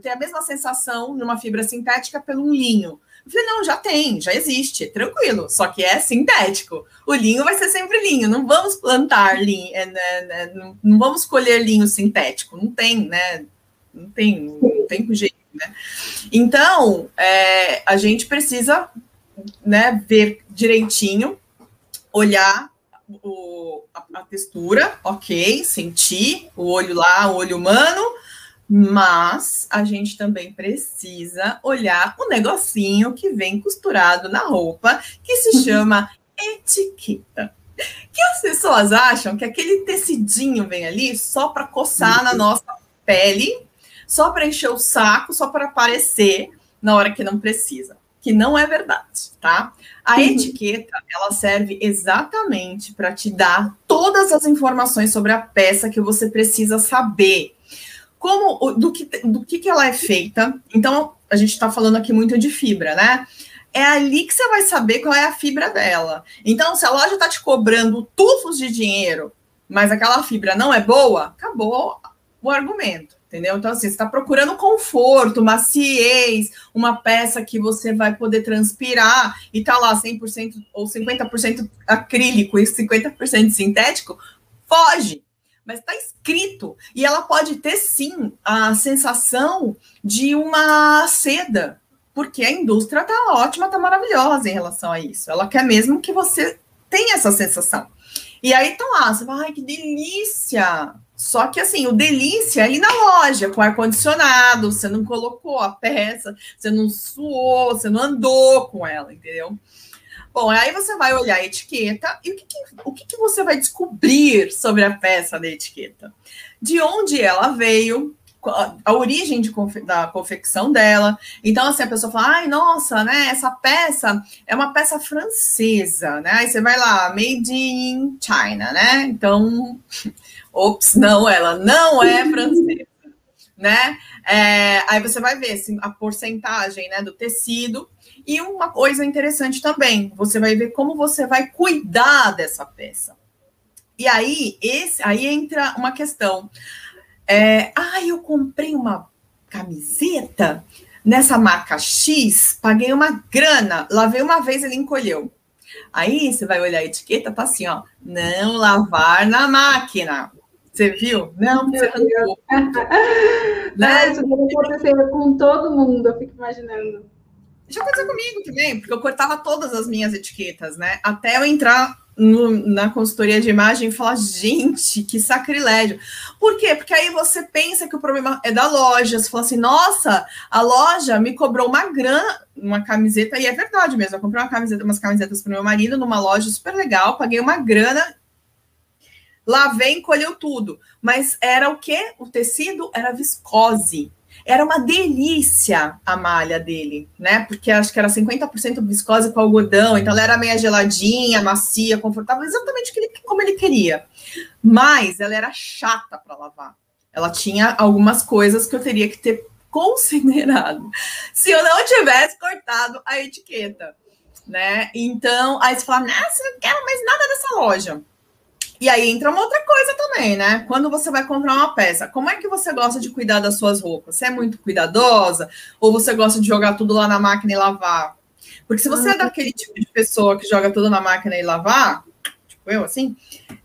Speaker 1: ter a mesma sensação numa fibra sintética pelo um linho? Eu falei, não, já tem, já existe, tranquilo, só que é sintético. O linho vai ser sempre linho, não vamos plantar linho, é, né, né, não, não, vamos colher linho sintético, não tem, né? Não tem, não tem jeito, né? Então, é, a gente precisa né, ver direitinho, olhar o, a, a textura, ok, sentir o olho lá, o olho humano, mas a gente também precisa olhar o negocinho que vem costurado na roupa, que se uhum. chama etiqueta. Que as pessoas acham que aquele tecidinho vem ali só para coçar na nossa pele, só para encher o saco, só para aparecer na hora que não precisa. Que não é verdade, tá? A uhum. etiqueta, ela serve exatamente para te dar todas as informações sobre a peça que você precisa saber como do que, do que, que ela é feita. Então, a gente está falando aqui muito de fibra, né? É ali que você vai saber qual é a fibra dela. Então, se a loja está te cobrando tufos de dinheiro, mas aquela fibra não é boa, acabou o argumento, entendeu? Então, assim, você está procurando conforto, maciez, uma peça que você vai poder transpirar e tá lá 100% ou 50% acrílico e 50% sintético, foge mas está escrito. E ela pode ter sim a sensação de uma seda, porque a indústria está ótima, está maravilhosa em relação a isso. Ela quer mesmo que você tenha essa sensação. E aí estão lá, você fala, ai, que delícia! Só que assim, o delícia é ir na loja com ar-condicionado, você não colocou a peça, você não suou, você não andou com ela, entendeu? Bom, aí você vai olhar a etiqueta e o que, que o que, que, você vai descobrir sobre a peça da etiqueta? De onde ela veio, a origem de, da confecção dela. Então, assim, a pessoa fala, ai, nossa, né, essa peça é uma peça francesa, né? Aí você vai lá, made in China, né? Então, ops, não, ela não é francesa, né? É, aí você vai ver assim, a porcentagem né, do tecido e uma coisa interessante também, você vai ver como você vai cuidar dessa peça. E aí, esse, aí entra uma questão. É, ah, eu comprei uma camiseta nessa marca X, paguei uma grana, lavei uma vez, ele encolheu. Aí você vai olhar a etiqueta, tá assim, ó, não lavar na máquina. Você viu? Não, você arrancou.
Speaker 2: né? Isso deve acontecer com todo mundo, eu fico imaginando.
Speaker 1: Já aconteceu comigo também, porque eu cortava todas as minhas etiquetas, né? Até eu entrar no, na consultoria de imagem e falar, gente, que sacrilégio. Por quê? Porque aí você pensa que o problema é da loja. Você fala assim, nossa, a loja me cobrou uma grana, uma camiseta, e é verdade mesmo. Eu comprei uma camiseta, umas camisetas para meu marido numa loja super legal, paguei uma grana, lavei, encolheu tudo. Mas era o quê? O tecido era viscose. Era uma delícia a malha dele, né? Porque acho que era 50% viscose com algodão, então ela era meio geladinha, macia, confortável, exatamente como ele queria. Mas ela era chata para lavar. Ela tinha algumas coisas que eu teria que ter considerado se eu não tivesse cortado a etiqueta, né? Então, aí você fala, nossa, não quero mais nada dessa loja. E aí entra uma outra coisa também, né? Quando você vai comprar uma peça, como é que você gosta de cuidar das suas roupas? Você é muito cuidadosa ou você gosta de jogar tudo lá na máquina e lavar? Porque se você é daquele tipo de pessoa que joga tudo na máquina e lavar, tipo eu, assim,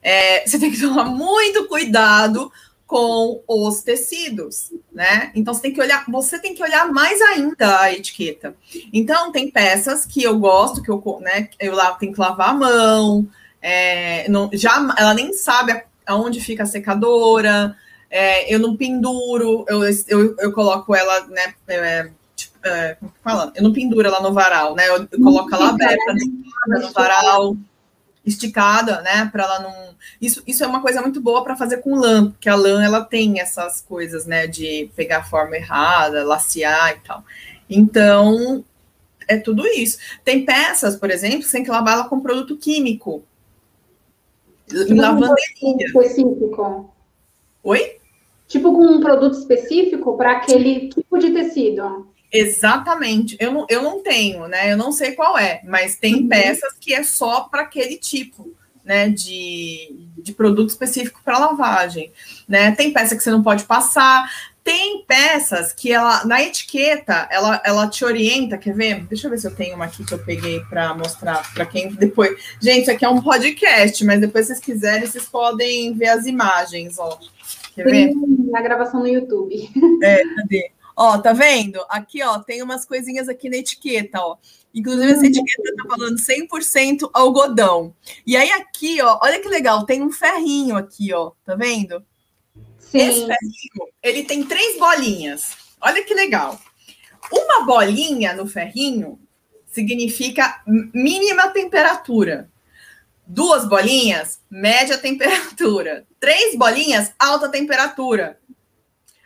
Speaker 1: é, você tem que tomar muito cuidado com os tecidos, né? Então você tem que olhar, você tem que olhar mais ainda a etiqueta. Então tem peças que eu gosto, que eu, né, eu lá tenho que lavar a mão, é, não, já, ela nem sabe aonde fica a secadora. É, eu não penduro, eu, eu, eu coloco ela, né? É, tipo, é, como que fala? Eu não penduro ela no varal, né? Eu, eu coloco ela aberta no varal, esticada, né? Para ela não. Isso, isso é uma coisa muito boa para fazer com lã, porque a lã ela tem essas coisas, né? De pegar a forma errada, lacear e tal. Então, é tudo isso. Tem peças, por exemplo, tem que lavar ela com produto químico.
Speaker 2: Lavanderia. Específico.
Speaker 1: Oi?
Speaker 2: Tipo com um produto específico para aquele tipo de tecido.
Speaker 1: Exatamente. Eu não, eu não tenho, né? Eu não sei qual é, mas tem uhum. peças que é só para aquele tipo. Né, de, de produto específico para lavagem, né? Tem peça que você não pode passar, tem peças que ela na etiqueta ela, ela te orienta, quer ver? Deixa eu ver se eu tenho uma aqui que eu peguei para mostrar para quem depois. Gente, isso aqui é um podcast, mas depois vocês quiserem, vocês podem ver as imagens, ó.
Speaker 2: Quer ver? A gravação no YouTube.
Speaker 1: É, cadê? Ó, tá vendo? Aqui, ó, tem umas coisinhas aqui na etiqueta, ó. Inclusive, essa etiqueta tá falando 100% algodão. E aí, aqui, ó, olha que legal, tem um ferrinho aqui, ó, tá vendo? Sim. Esse ferrinho, ele tem três bolinhas. Olha que legal. Uma bolinha no ferrinho significa mínima temperatura. Duas bolinhas, média temperatura. Três bolinhas, alta temperatura.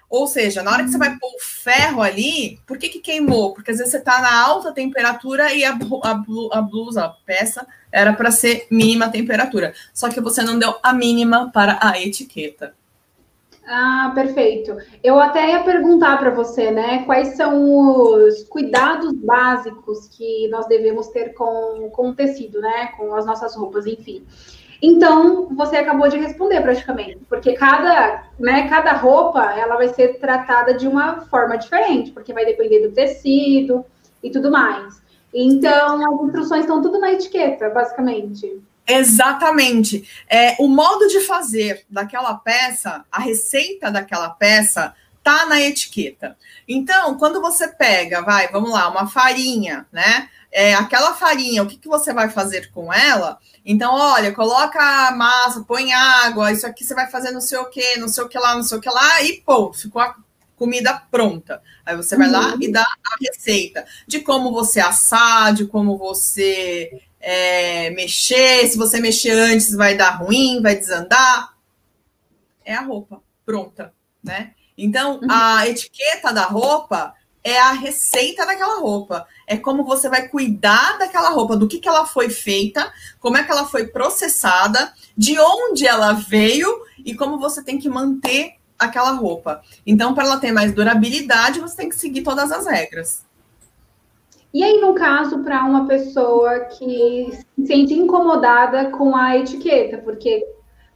Speaker 1: Ou seja, na hora que você vai pôr o ferro ali, por que, que queimou? Porque às vezes você está na alta temperatura e a, a, a blusa, a peça, era para ser mínima temperatura. Só que você não deu a mínima para a etiqueta.
Speaker 2: Ah, perfeito. Eu até ia perguntar para você, né, quais são os cuidados básicos que nós devemos ter com, com o tecido, né, com as nossas roupas, enfim. Então, você acabou de responder praticamente, porque cada, né, cada roupa ela vai ser tratada de uma forma diferente, porque vai depender do tecido e tudo mais. Então, as instruções estão tudo na etiqueta, basicamente.
Speaker 1: Exatamente. É, o modo de fazer daquela peça, a receita daquela peça, tá na etiqueta. Então, quando você pega, vai, vamos lá, uma farinha, né? É, aquela farinha, o que, que você vai fazer com ela? Então, olha, coloca a massa, põe água, isso aqui você vai fazer não sei o que, não sei o que lá, não sei o que lá, e pô, ficou a comida pronta. Aí você vai uhum. lá e dá a receita de como você assar, de como você é, mexer, se você mexer antes vai dar ruim, vai desandar. É a roupa pronta, né? Então, uhum. a etiqueta da roupa é a receita daquela roupa. É como você vai cuidar daquela roupa, do que, que ela foi feita, como é que ela foi processada, de onde ela veio e como você tem que manter aquela roupa. Então, para ela ter mais durabilidade, você tem que seguir todas as regras.
Speaker 2: E aí, no caso, para uma pessoa que se sente incomodada com a etiqueta, porque,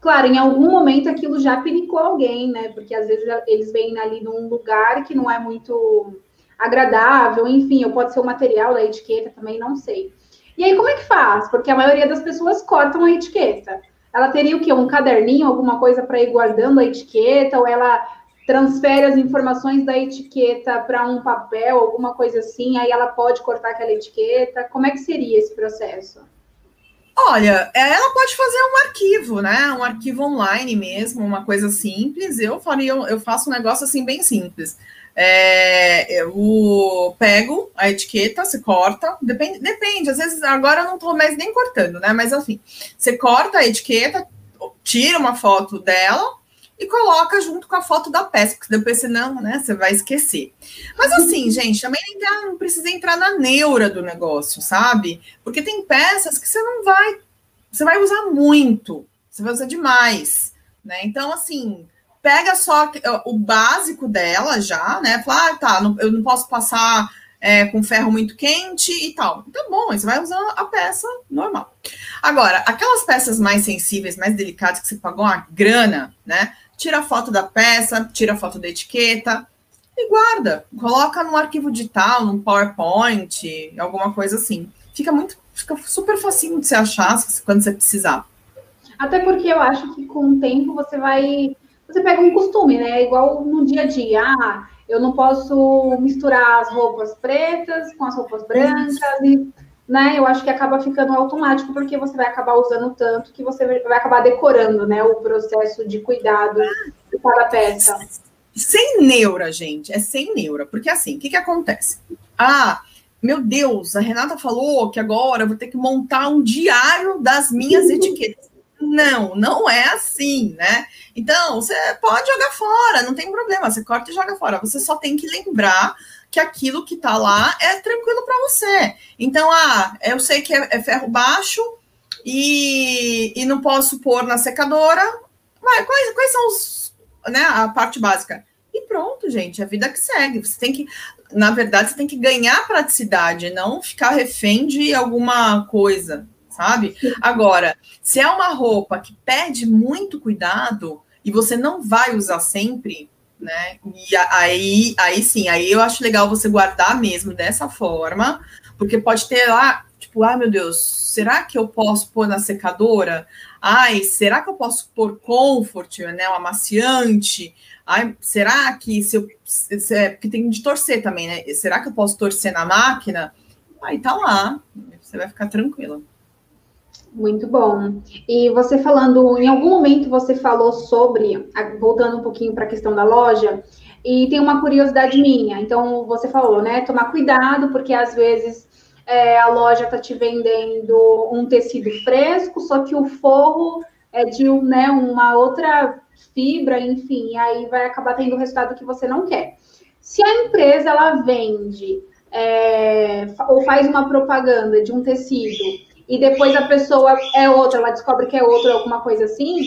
Speaker 2: claro, em algum momento aquilo já pinicou alguém, né? Porque às vezes eles vêm ali num lugar que não é muito agradável, enfim, ou pode ser o material da etiqueta também, não sei. E aí, como é que faz? Porque a maioria das pessoas cortam a etiqueta. Ela teria o quê? Um caderninho, alguma coisa para ir guardando a etiqueta, ou ela transfere as informações da etiqueta para um papel, alguma coisa assim, aí ela pode cortar aquela etiqueta. Como é que seria esse processo?
Speaker 1: Olha, ela pode fazer um arquivo, né? Um arquivo online mesmo, uma coisa simples. Eu faria, eu faço um negócio assim bem simples. É, eu pego a etiqueta, você corta, depende, depende, às vezes agora eu não estou mais nem cortando, né? Mas assim, você corta a etiqueta, tira uma foto dela e coloca junto com a foto da peça, porque depois senão, né, você vai esquecer. Mas assim, gente, também não precisa entrar na neura do negócio, sabe? Porque tem peças que você não vai, você vai usar muito, você vai usar demais, né? Então, assim, pega só o básico dela já, né? Fala, ah, tá, eu não posso passar é, com ferro muito quente e tal. Então, bom, você vai usar a peça normal. Agora, aquelas peças mais sensíveis, mais delicadas, que você pagou uma grana, né? Tira a foto da peça, tira a foto da etiqueta e guarda. Coloca num arquivo digital, num PowerPoint, alguma coisa assim. Fica muito, fica super facinho de você achar quando você precisar.
Speaker 2: Até porque eu acho que com o tempo você vai você pega um costume, né? Igual no dia a dia. Ah, eu não posso misturar as roupas pretas com as roupas brancas e né? Eu acho que acaba ficando automático porque você vai acabar usando tanto que você vai acabar decorando, né, o processo de cuidado de cada peça.
Speaker 1: Sem neura, gente, é sem neura, porque assim, o que que acontece? Ah, meu Deus, a Renata falou que agora eu vou ter que montar um diário das minhas etiquetas. Não, não é assim, né? Então, você pode jogar fora, não tem problema, você corta e joga fora. Você só tem que lembrar que aquilo que tá lá é tranquilo para você. Então, ah, eu sei que é, é ferro baixo e, e, não posso pôr na secadora. Mas quais, quais são os, né, a parte básica. E pronto, gente, a vida que segue. Você tem que, na verdade, você tem que ganhar praticidade, não ficar refém de alguma coisa, sabe? Agora, se é uma roupa que pede muito cuidado e você não vai usar sempre, né? E aí, aí sim, aí eu acho legal você guardar mesmo dessa forma, porque pode ter lá, tipo, ah, meu Deus, será que eu posso pôr na secadora? Ai, será que eu posso pôr comfort, né? Um amaciante? Ai, será que se eu. Se, é, porque tem de torcer também, né? Será que eu posso torcer na máquina? Aí tá lá, você vai ficar tranquila.
Speaker 2: Muito bom. E você falando, em algum momento você falou sobre, voltando um pouquinho para a questão da loja, e tem uma curiosidade minha. Então, você falou, né? Tomar cuidado, porque às vezes é, a loja está te vendendo um tecido fresco, só que o forro é de né, uma outra fibra, enfim, e aí vai acabar tendo o resultado que você não quer. Se a empresa ela vende é, ou faz uma propaganda de um tecido e depois a pessoa é outra, ela descobre que é outra, alguma coisa assim,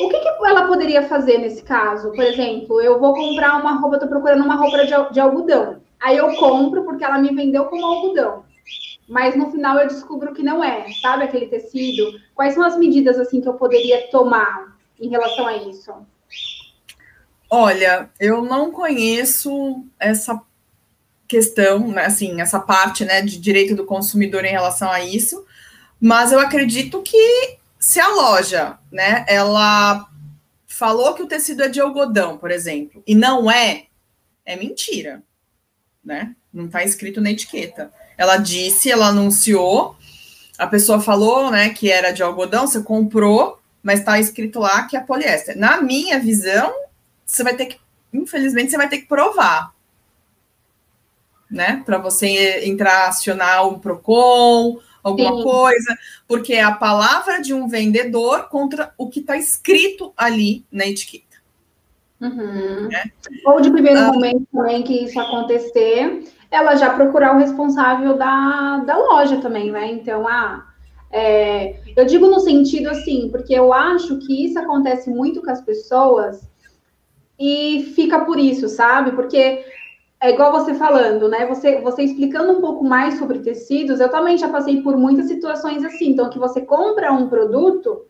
Speaker 2: o que, que, ela poderia fazer nesse caso? Por exemplo, eu vou comprar uma roupa, estou procurando uma roupa de, de, algodão. Aí eu compro porque ela me vendeu como algodão. Mas no final eu descubro que não é, sabe aquele tecido? Quais são as medidas assim que eu poderia tomar em relação a isso?
Speaker 1: Olha, eu não conheço essa questão, né, assim, essa parte, né, de direito do consumidor em relação a isso, mas eu acredito que se a loja, né, ela falou que o tecido é de algodão, por exemplo, e não é, é mentira, né? Não está escrito na etiqueta. Ela disse, ela anunciou, a pessoa falou, né, que era de algodão, você comprou, mas está escrito lá que é poliéster. Na minha visão, você vai ter que, infelizmente, você vai ter que provar né? Para você entrar, acionar um PROCON, alguma Sim. coisa, porque é a palavra de um vendedor contra o que está escrito ali na etiqueta.
Speaker 2: Uhum. Né? Ou de primeiro ah, momento também que isso acontecer, ela já procurar o responsável da, da loja também, né? Então, ah, é, eu digo no sentido assim, porque eu acho que isso acontece muito com as pessoas e fica por isso, sabe? Porque é igual você falando, né? Você, você explicando um pouco mais sobre tecidos, eu também já passei por muitas situações assim. Então, que você compra um produto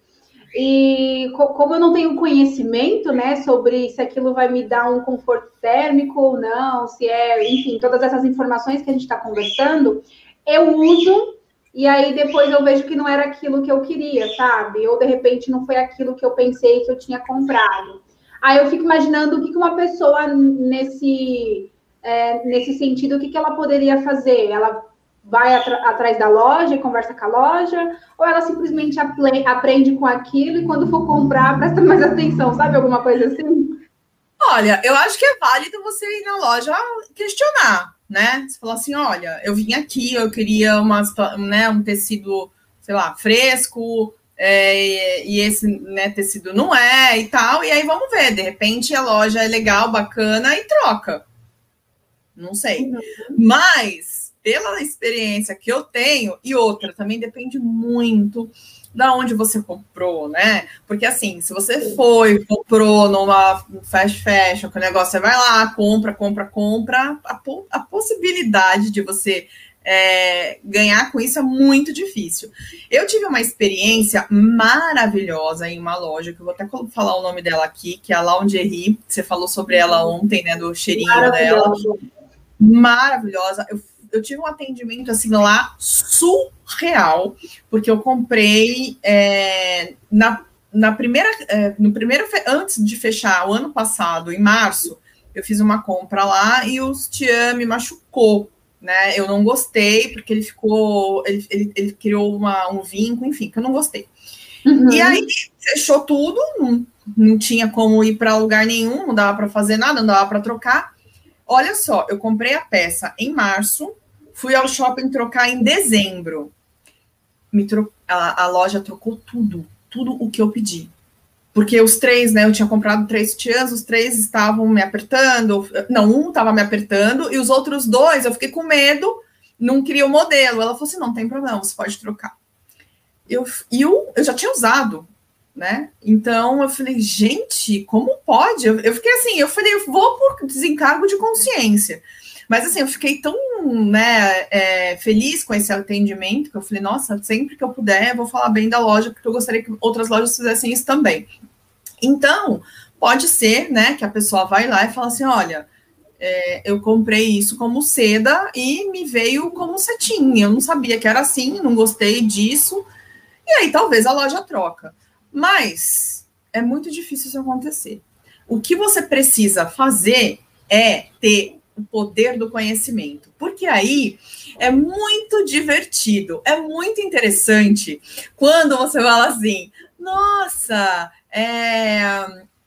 Speaker 2: e como eu não tenho conhecimento, né, sobre se aquilo vai me dar um conforto térmico ou não, se é, enfim, todas essas informações que a gente está conversando, eu uso e aí depois eu vejo que não era aquilo que eu queria, sabe? Ou de repente não foi aquilo que eu pensei que eu tinha comprado. Aí eu fico imaginando o que uma pessoa nesse é, nesse sentido, o que, que ela poderia fazer? Ela vai atrás da loja, conversa com a loja, ou ela simplesmente aprende com aquilo e quando for comprar, presta mais atenção, sabe? Alguma coisa assim?
Speaker 1: Olha, eu acho que é válido você ir na loja questionar, né? Você falar assim, olha, eu vim aqui, eu queria uma, né, um tecido, sei lá, fresco, é, e esse né, tecido não é e tal, e aí vamos ver, de repente a loja é legal, bacana e troca não sei. Uhum. Mas, pela experiência que eu tenho, e outra, também depende muito da onde você comprou, né? Porque assim, se você foi, comprou numa fast fashion, que o negócio, você vai lá, compra, compra, compra, a, a possibilidade de você é, ganhar com isso é muito difícil. Eu tive uma experiência maravilhosa em uma loja, que eu vou até falar o nome dela aqui, que é a Laundry. Você falou sobre ela ontem, né? Do cheirinho dela maravilhosa. Eu, eu tive um atendimento assim lá surreal, porque eu comprei é, na, na primeira, é, no primeiro antes de fechar o ano passado, em março, eu fiz uma compra lá e o Tian me machucou. Né, eu não gostei, porque ele ficou. Ele, ele, ele criou uma, um vinco, enfim, que eu não gostei. Uhum. E aí fechou tudo, não, não tinha como ir para lugar nenhum, não dava para fazer nada, não dava para trocar. Olha só, eu comprei a peça em março, fui ao shopping trocar em dezembro. Me tro... a, a loja trocou tudo, tudo o que eu pedi. Porque os três, né? Eu tinha comprado três sutiãs, os três estavam me apertando. Não, um estava me apertando, e os outros dois, eu fiquei com medo, não queria o modelo. Ela falou assim: não tem problema, você pode trocar. Eu, eu, eu já tinha usado né? Então eu falei, gente, como pode? Eu, eu fiquei assim, eu falei, eu vou por desencargo de consciência. Mas assim, eu fiquei tão né, é, feliz com esse atendimento que eu falei, nossa, sempre que eu puder, eu vou falar bem da loja, porque eu gostaria que outras lojas fizessem isso também. Então, pode ser, né, que a pessoa vai lá e fala assim: olha, é, eu comprei isso como seda e me veio como cetim. Eu não sabia que era assim, não gostei disso. E aí talvez a loja troca. Mas é muito difícil isso acontecer. O que você precisa fazer é ter o poder do conhecimento, porque aí é muito divertido, é muito interessante quando você fala assim: nossa, é,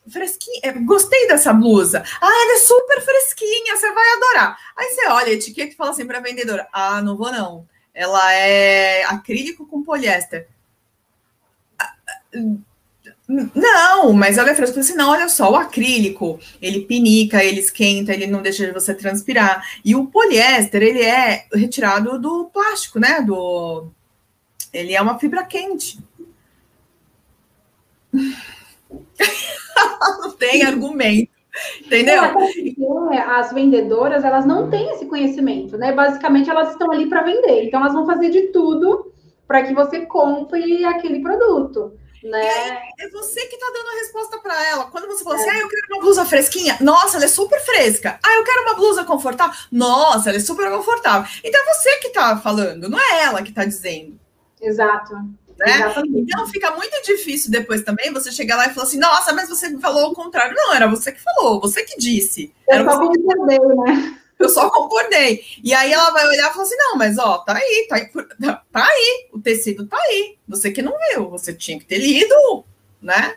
Speaker 1: fresquinha, é, gostei dessa blusa. Ah, ela é super fresquinha, você vai adorar. Aí você olha a etiqueta e fala assim para a vendedora: ah, não vou não. Ela é acrílico com poliéster. Não, mas é fresca. Assim, não, olha só, o acrílico, ele pinica, ele esquenta, ele não deixa você transpirar. E o poliéster, ele é retirado do plástico, né? Do... Ele é uma fibra quente. não tem argumento. Entendeu?
Speaker 2: É, as vendedoras, elas não têm esse conhecimento, né? Basicamente, elas estão ali para vender. Então, elas vão fazer de tudo para que você compre aquele produto. Né?
Speaker 1: é você que está dando a resposta para ela. Quando você fala assim, é. assim, ah, eu quero uma blusa fresquinha, nossa, ela é super fresca. Ah, eu quero uma blusa confortável, nossa, ela é super confortável. Então é você que está falando, não é ela que está dizendo.
Speaker 2: Exato.
Speaker 1: Né? Então fica muito difícil depois também você chegar lá e falar assim, nossa, mas você falou o contrário. Não, era você que falou, você que disse. Era
Speaker 2: eu você que... né?
Speaker 1: Eu só concordei. E aí ela vai olhar e falar assim: não, mas ó, tá aí, tá aí, tá aí, o tecido tá aí. Você que não viu, você tinha que ter lido, né?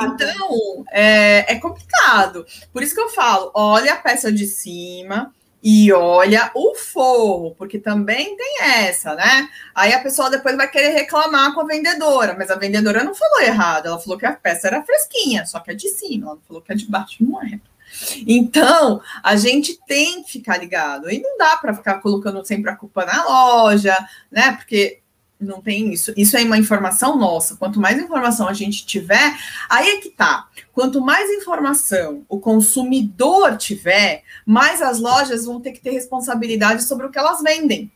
Speaker 1: Então, é, é complicado. Por isso que eu falo: olha a peça de cima, e olha o forro, porque também tem essa, né? Aí a pessoa depois vai querer reclamar com a vendedora, mas a vendedora não falou errado, ela falou que a peça era fresquinha, só que é de cima, ela falou que a de baixo não era. Então, a gente tem que ficar ligado. E não dá para ficar colocando sempre a culpa na loja, né? Porque não tem isso. Isso é uma informação nossa. Quanto mais informação a gente tiver, aí é que tá. Quanto mais informação o consumidor tiver, mais as lojas vão ter que ter responsabilidade sobre o que elas vendem.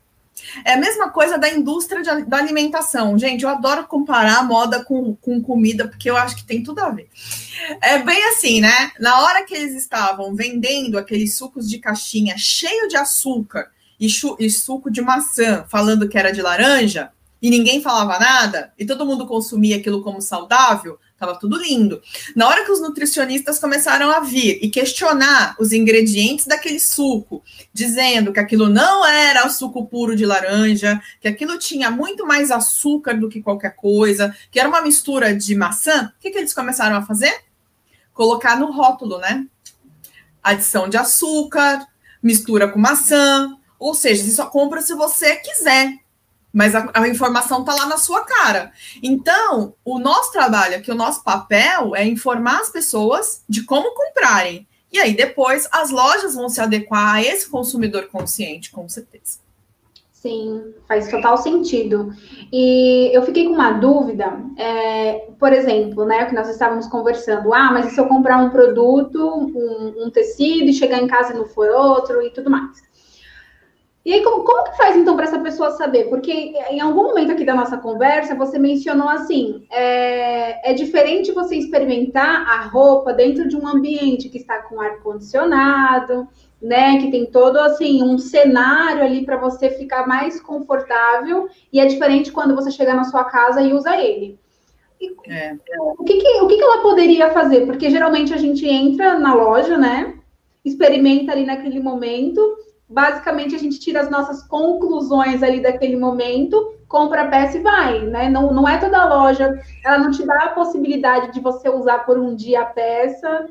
Speaker 1: É a mesma coisa da indústria de, da alimentação. Gente, eu adoro comparar moda com, com comida, porque eu acho que tem tudo a ver. É bem assim, né? Na hora que eles estavam vendendo aqueles sucos de caixinha cheio de açúcar e, e suco de maçã, falando que era de laranja, e ninguém falava nada, e todo mundo consumia aquilo como saudável, Tava tudo lindo. Na hora que os nutricionistas começaram a vir e questionar os ingredientes daquele suco, dizendo que aquilo não era o suco puro de laranja, que aquilo tinha muito mais açúcar do que qualquer coisa, que era uma mistura de maçã, o que, que eles começaram a fazer? Colocar no rótulo, né? Adição de açúcar, mistura com maçã, ou seja, você só compra se você quiser mas a, a informação está lá na sua cara. Então, o nosso trabalho aqui, o nosso papel é informar as pessoas de como comprarem. E aí, depois, as lojas vão se adequar a esse consumidor consciente, com certeza.
Speaker 2: Sim, faz total sentido. E eu fiquei com uma dúvida, é, por exemplo, né, que nós estávamos conversando, ah, mas e se eu comprar um produto, um, um tecido, e chegar em casa e não for outro e tudo mais? E aí, como, como que faz então para essa pessoa saber? Porque em algum momento aqui da nossa conversa, você mencionou assim: é, é diferente você experimentar a roupa dentro de um ambiente que está com ar-condicionado, né? Que tem todo assim um cenário ali para você ficar mais confortável, e é diferente quando você chega na sua casa e usa ele. E, é. O, que, que, o que, que ela poderia fazer? Porque geralmente a gente entra na loja, né? Experimenta ali naquele momento basicamente a gente tira as nossas conclusões ali daquele momento, compra a peça e vai, né? Não, não é toda loja, ela não te dá a possibilidade de você usar por um dia a peça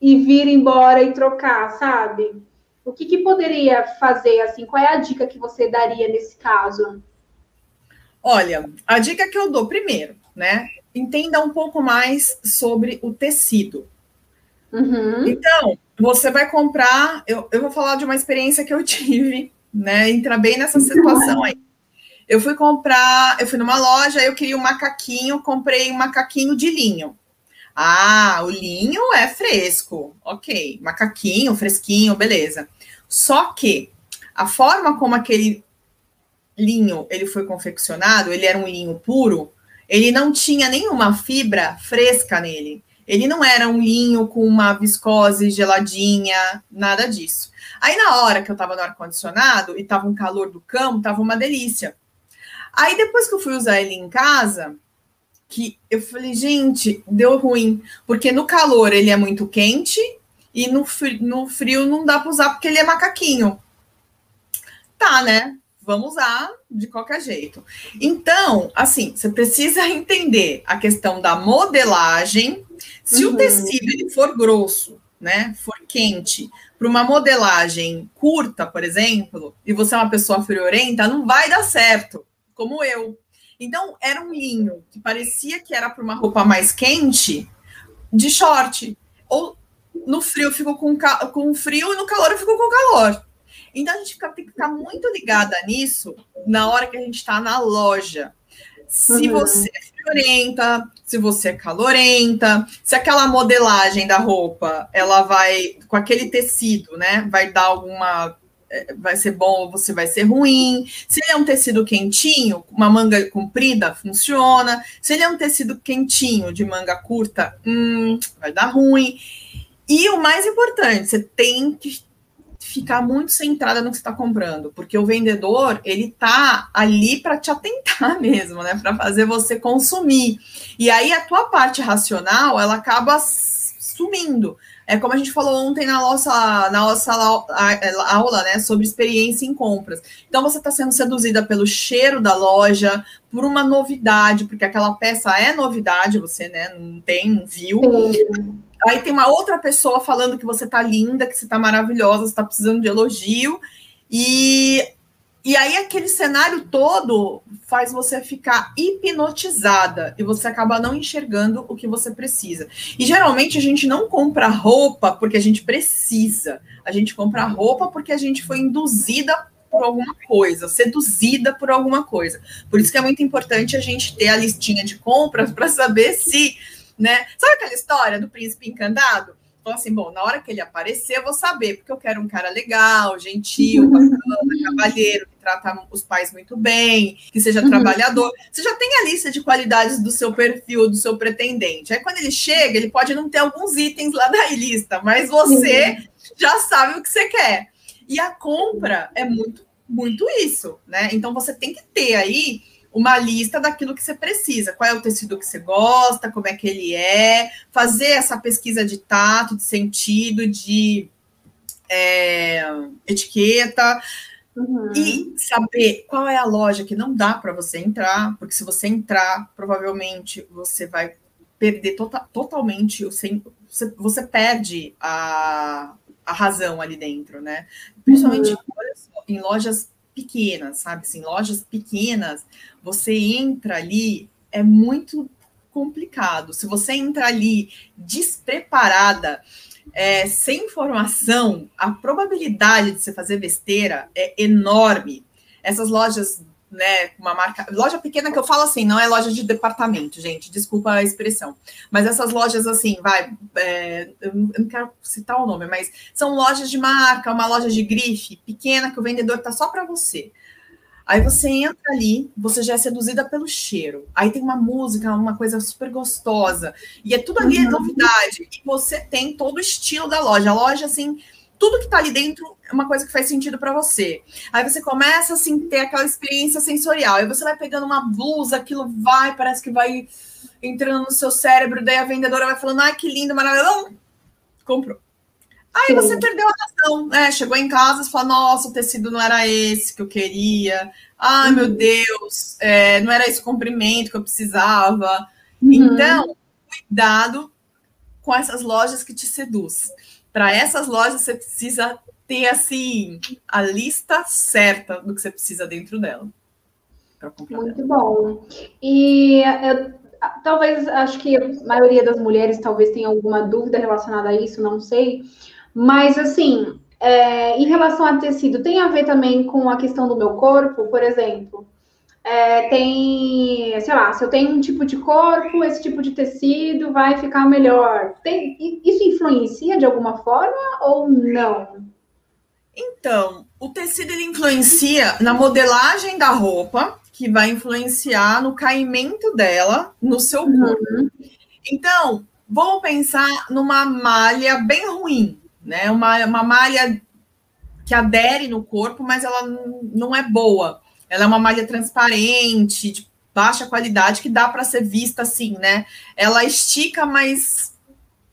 Speaker 2: e vir embora e trocar, sabe? O que, que poderia fazer assim? Qual é a dica que você daria nesse caso?
Speaker 1: Olha, a dica que eu dou primeiro, né? Entenda um pouco mais sobre o tecido. Uhum. Então, você vai comprar. Eu, eu vou falar de uma experiência que eu tive, né? Entra bem nessa situação aí. eu fui comprar, eu fui numa loja, eu queria um macaquinho, comprei um macaquinho de linho. Ah, o linho é fresco, ok. Macaquinho, fresquinho, beleza. Só que a forma como aquele linho ele foi confeccionado, ele era um linho puro, ele não tinha nenhuma fibra fresca nele. Ele não era um linho com uma viscose geladinha, nada disso. Aí na hora que eu tava no ar-condicionado e tava um calor do cão, tava uma delícia. Aí depois que eu fui usar ele em casa, que eu falei, gente, deu ruim, porque no calor ele é muito quente e no frio, no frio não dá para usar porque ele é macaquinho. Tá, né? Vamos usar de qualquer jeito. Então, assim, você precisa entender a questão da modelagem. Se uhum. o tecido ele for grosso, né, for quente, para uma modelagem curta, por exemplo, e você é uma pessoa friorenta, não vai dar certo, como eu. Então, era um linho que parecia que era para uma roupa mais quente, de short. Ou no frio eu fico com, com frio e no calor eu fico com calor. Então, a gente fica, tem que ficar muito ligada nisso na hora que a gente está na loja. Se uhum. você é friorenta, se você é calorenta, se aquela modelagem da roupa, ela vai, com aquele tecido, né, vai dar alguma é, vai ser bom ou você vai ser ruim. Se ele é um tecido quentinho, uma manga comprida, funciona. Se ele é um tecido quentinho, de manga curta, hum, vai dar ruim. E o mais importante, você tem que ficar muito centrada no que você está comprando, porque o vendedor ele tá ali para te atentar mesmo, né, para fazer você consumir. E aí a tua parte racional ela acaba sumindo. É como a gente falou ontem na nossa, na nossa aula, né, sobre experiência em compras. Então você está sendo seduzida pelo cheiro da loja, por uma novidade, porque aquela peça é novidade, você né, não tem, não viu. Sim. Aí tem uma outra pessoa falando que você tá linda, que você tá maravilhosa, você tá precisando de elogio. E, e aí aquele cenário todo faz você ficar hipnotizada e você acaba não enxergando o que você precisa. E geralmente a gente não compra roupa porque a gente precisa. A gente compra roupa porque a gente foi induzida por alguma coisa, seduzida por alguma coisa. Por isso que é muito importante a gente ter a listinha de compras para saber se né? Sabe aquela história do príncipe encantado? Falou assim, bom, na hora que ele aparecer, eu vou saber, porque eu quero um cara legal, gentil, bacana, cavalheiro, que trata os pais muito bem, que seja uhum. trabalhador. Você já tem a lista de qualidades do seu perfil, do seu pretendente. Aí quando ele chega, ele pode não ter alguns itens lá da lista, mas você uhum. já sabe o que você quer. E a compra é muito, muito isso, né? Então você tem que ter aí uma lista daquilo que você precisa. Qual é o tecido que você gosta, como é que ele é, fazer essa pesquisa de tato, de sentido, de é, etiqueta. Uhum. E saber qual é a loja que não dá para você entrar, porque se você entrar, provavelmente você vai perder tota, totalmente o sem, você, você perde a, a razão ali dentro, né? Principalmente uhum. em lojas pequenas, sabe? Assim, lojas pequenas, você entra ali, é muito complicado. Se você entra ali despreparada, é, sem informação, a probabilidade de você fazer besteira é enorme. Essas lojas né, uma marca, loja pequena que eu falo assim, não é loja de departamento, gente, desculpa a expressão, mas essas lojas assim, vai, é, eu não quero citar o nome, mas são lojas de marca, uma loja de grife pequena que o vendedor tá só para você. Aí você entra ali, você já é seduzida pelo cheiro. Aí tem uma música, uma coisa super gostosa. E é tudo ali é uhum. é novidade. E você tem todo o estilo da loja. A loja, assim, tudo que está ali dentro é uma coisa que faz sentido para você. Aí você começa assim ter aquela experiência sensorial. Aí você vai pegando uma blusa, aquilo vai, parece que vai entrando no seu cérebro, daí a vendedora vai falando: "Ai, que lindo, maravilhoso". Comprou. Aí Sim. você perdeu a razão, né? Chegou em casa e falou: "Nossa, o tecido não era esse que eu queria. Ai, uhum. meu Deus, é, não era esse comprimento que eu precisava". Uhum. Então, cuidado com essas lojas que te seduz para essas lojas você precisa ter assim a lista certa do que você precisa dentro dela.
Speaker 2: Muito dela. bom. E eu, talvez acho que a maioria das mulheres talvez tenha alguma dúvida relacionada a isso, não sei. Mas assim, é, em relação a tecido, tem a ver também com a questão do meu corpo, por exemplo. É, tem, sei lá, se eu tenho um tipo de corpo, esse tipo de tecido vai ficar melhor. Tem, isso influencia de alguma forma ou não?
Speaker 1: Então, o tecido ele influencia na modelagem da roupa, que vai influenciar no caimento dela no seu corpo. Uhum. Então, vamos pensar numa malha bem ruim, né? Uma, uma malha que adere no corpo, mas ela não é boa. Ela é uma malha transparente, de baixa qualidade, que dá para ser vista assim, né? Ela estica, mas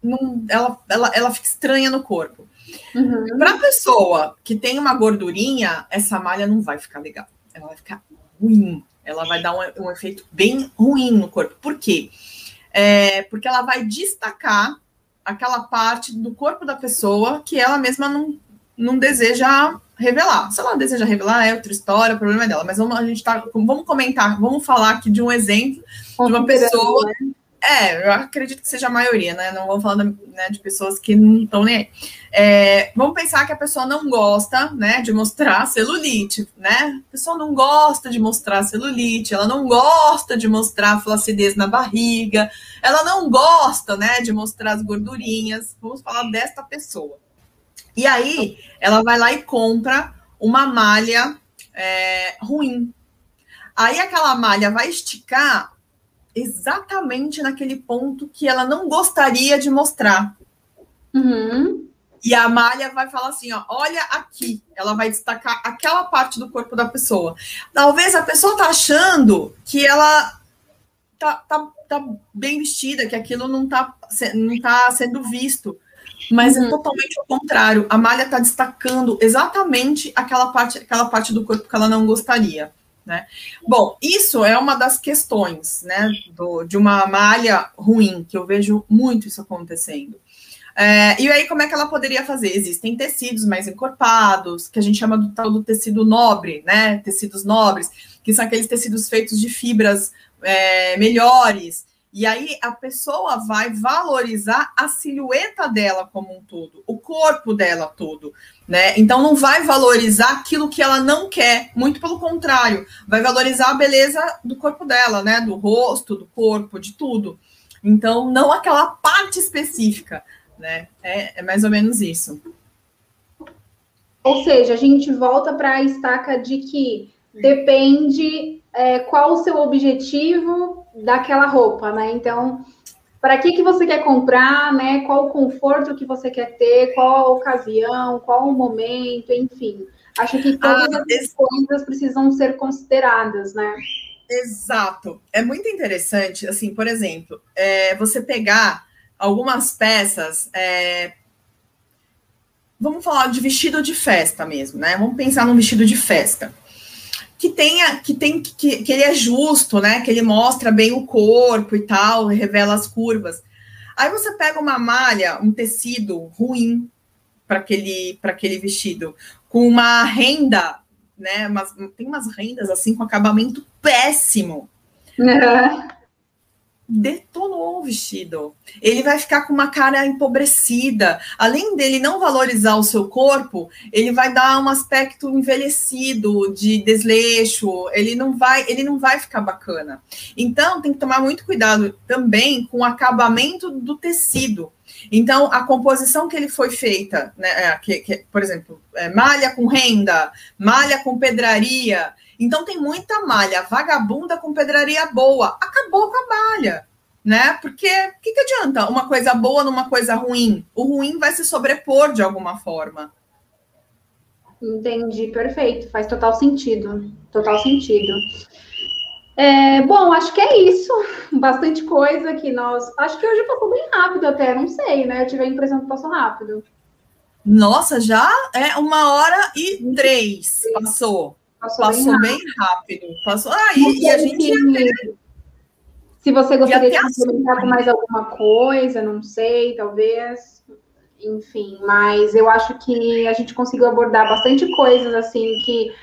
Speaker 1: não, ela, ela, ela fica estranha no corpo. Uhum. Para a pessoa que tem uma gordurinha, essa malha não vai ficar legal. Ela vai ficar ruim. Ela vai dar um, um efeito bem ruim no corpo. Por quê? É, porque ela vai destacar aquela parte do corpo da pessoa que ela mesma não, não deseja revelar. Se ela deseja revelar, é outra história, o problema é dela. Mas vamos, a gente tá, vamos comentar, vamos falar aqui de um exemplo de uma pessoa. Né? É, eu acredito que seja a maioria, né? Não vamos falar né, de pessoas que não estão nem aí. É, vamos pensar que a pessoa não gosta, né, de mostrar celulite, né? A pessoa não gosta de mostrar celulite, ela não gosta de mostrar flacidez na barriga, ela não gosta, né, de mostrar as gordurinhas. Vamos falar desta pessoa. E aí, ela vai lá e compra uma malha é, ruim. Aí, aquela malha vai esticar exatamente naquele ponto que ela não gostaria de mostrar. Uhum. E a malha vai falar assim: ó, olha aqui. Ela vai destacar aquela parte do corpo da pessoa. Talvez a pessoa tá achando que ela tá, tá, tá bem vestida, que aquilo não tá, não tá sendo visto. Mas é uhum. é totalmente o contrário. A malha está destacando exatamente aquela parte, aquela parte do corpo que ela não gostaria. Né? Bom, isso é uma das questões né, do, de uma malha ruim, que eu vejo muito isso acontecendo. É, e aí, como é que ela poderia fazer? Existem tecidos mais encorpados, que a gente chama do tal do tecido nobre, né? Tecidos nobres, que são aqueles tecidos feitos de fibras é, melhores, e aí a pessoa vai valorizar a silhueta dela como um todo, o corpo dela todo, né? Então não vai valorizar aquilo que ela não quer, muito pelo contrário, vai valorizar a beleza do corpo dela, né? Do rosto, do corpo, de tudo. Então não aquela parte específica, né? É, é mais ou menos isso.
Speaker 2: Ou seja, a gente volta para a estaca de que depende é, qual o seu objetivo daquela roupa, né? Então, para que, que você quer comprar, né? Qual o conforto que você quer ter, qual a ocasião, qual o momento, enfim. Acho que todas ah, as coisas precisam ser consideradas, né?
Speaker 1: Exato. É muito interessante, assim, por exemplo, é, você pegar algumas peças. É, vamos falar de vestido de festa mesmo, né? Vamos pensar num vestido de festa que tenha, que tem que, que ele é justo, né? Que ele mostra bem o corpo e tal, revela as curvas. Aí você pega uma malha, um tecido ruim para aquele para aquele vestido, com uma renda, né? Umas, tem umas rendas assim com acabamento péssimo. Uhum detonou o vestido. Ele vai ficar com uma cara empobrecida. Além dele não valorizar o seu corpo, ele vai dar um aspecto envelhecido, de desleixo. Ele não vai, ele não vai ficar bacana. Então tem que tomar muito cuidado também com o acabamento do tecido. Então, a composição que ele foi feita, né, é, que, que, por exemplo, é, malha com renda, malha com pedraria, então tem muita malha vagabunda com pedraria boa. Acabou com a malha, né? Porque o que, que adianta uma coisa boa numa coisa ruim? O ruim vai se sobrepor de alguma forma.
Speaker 2: Entendi, perfeito. Faz total sentido. Total sentido. É, bom, acho que é isso. Bastante coisa que nós. Acho que hoje passou bem rápido até, não sei, né? Eu tive a impressão que passou rápido.
Speaker 1: Nossa, já é uma hora e três passou. Passou, Passou bem, rápido. bem, rápido. Passou. Ah, e, e a gente.
Speaker 2: Se você gostaria de comentar com mais alguma coisa, não sei, talvez. Enfim, mas eu acho que a gente conseguiu abordar bastante coisas assim que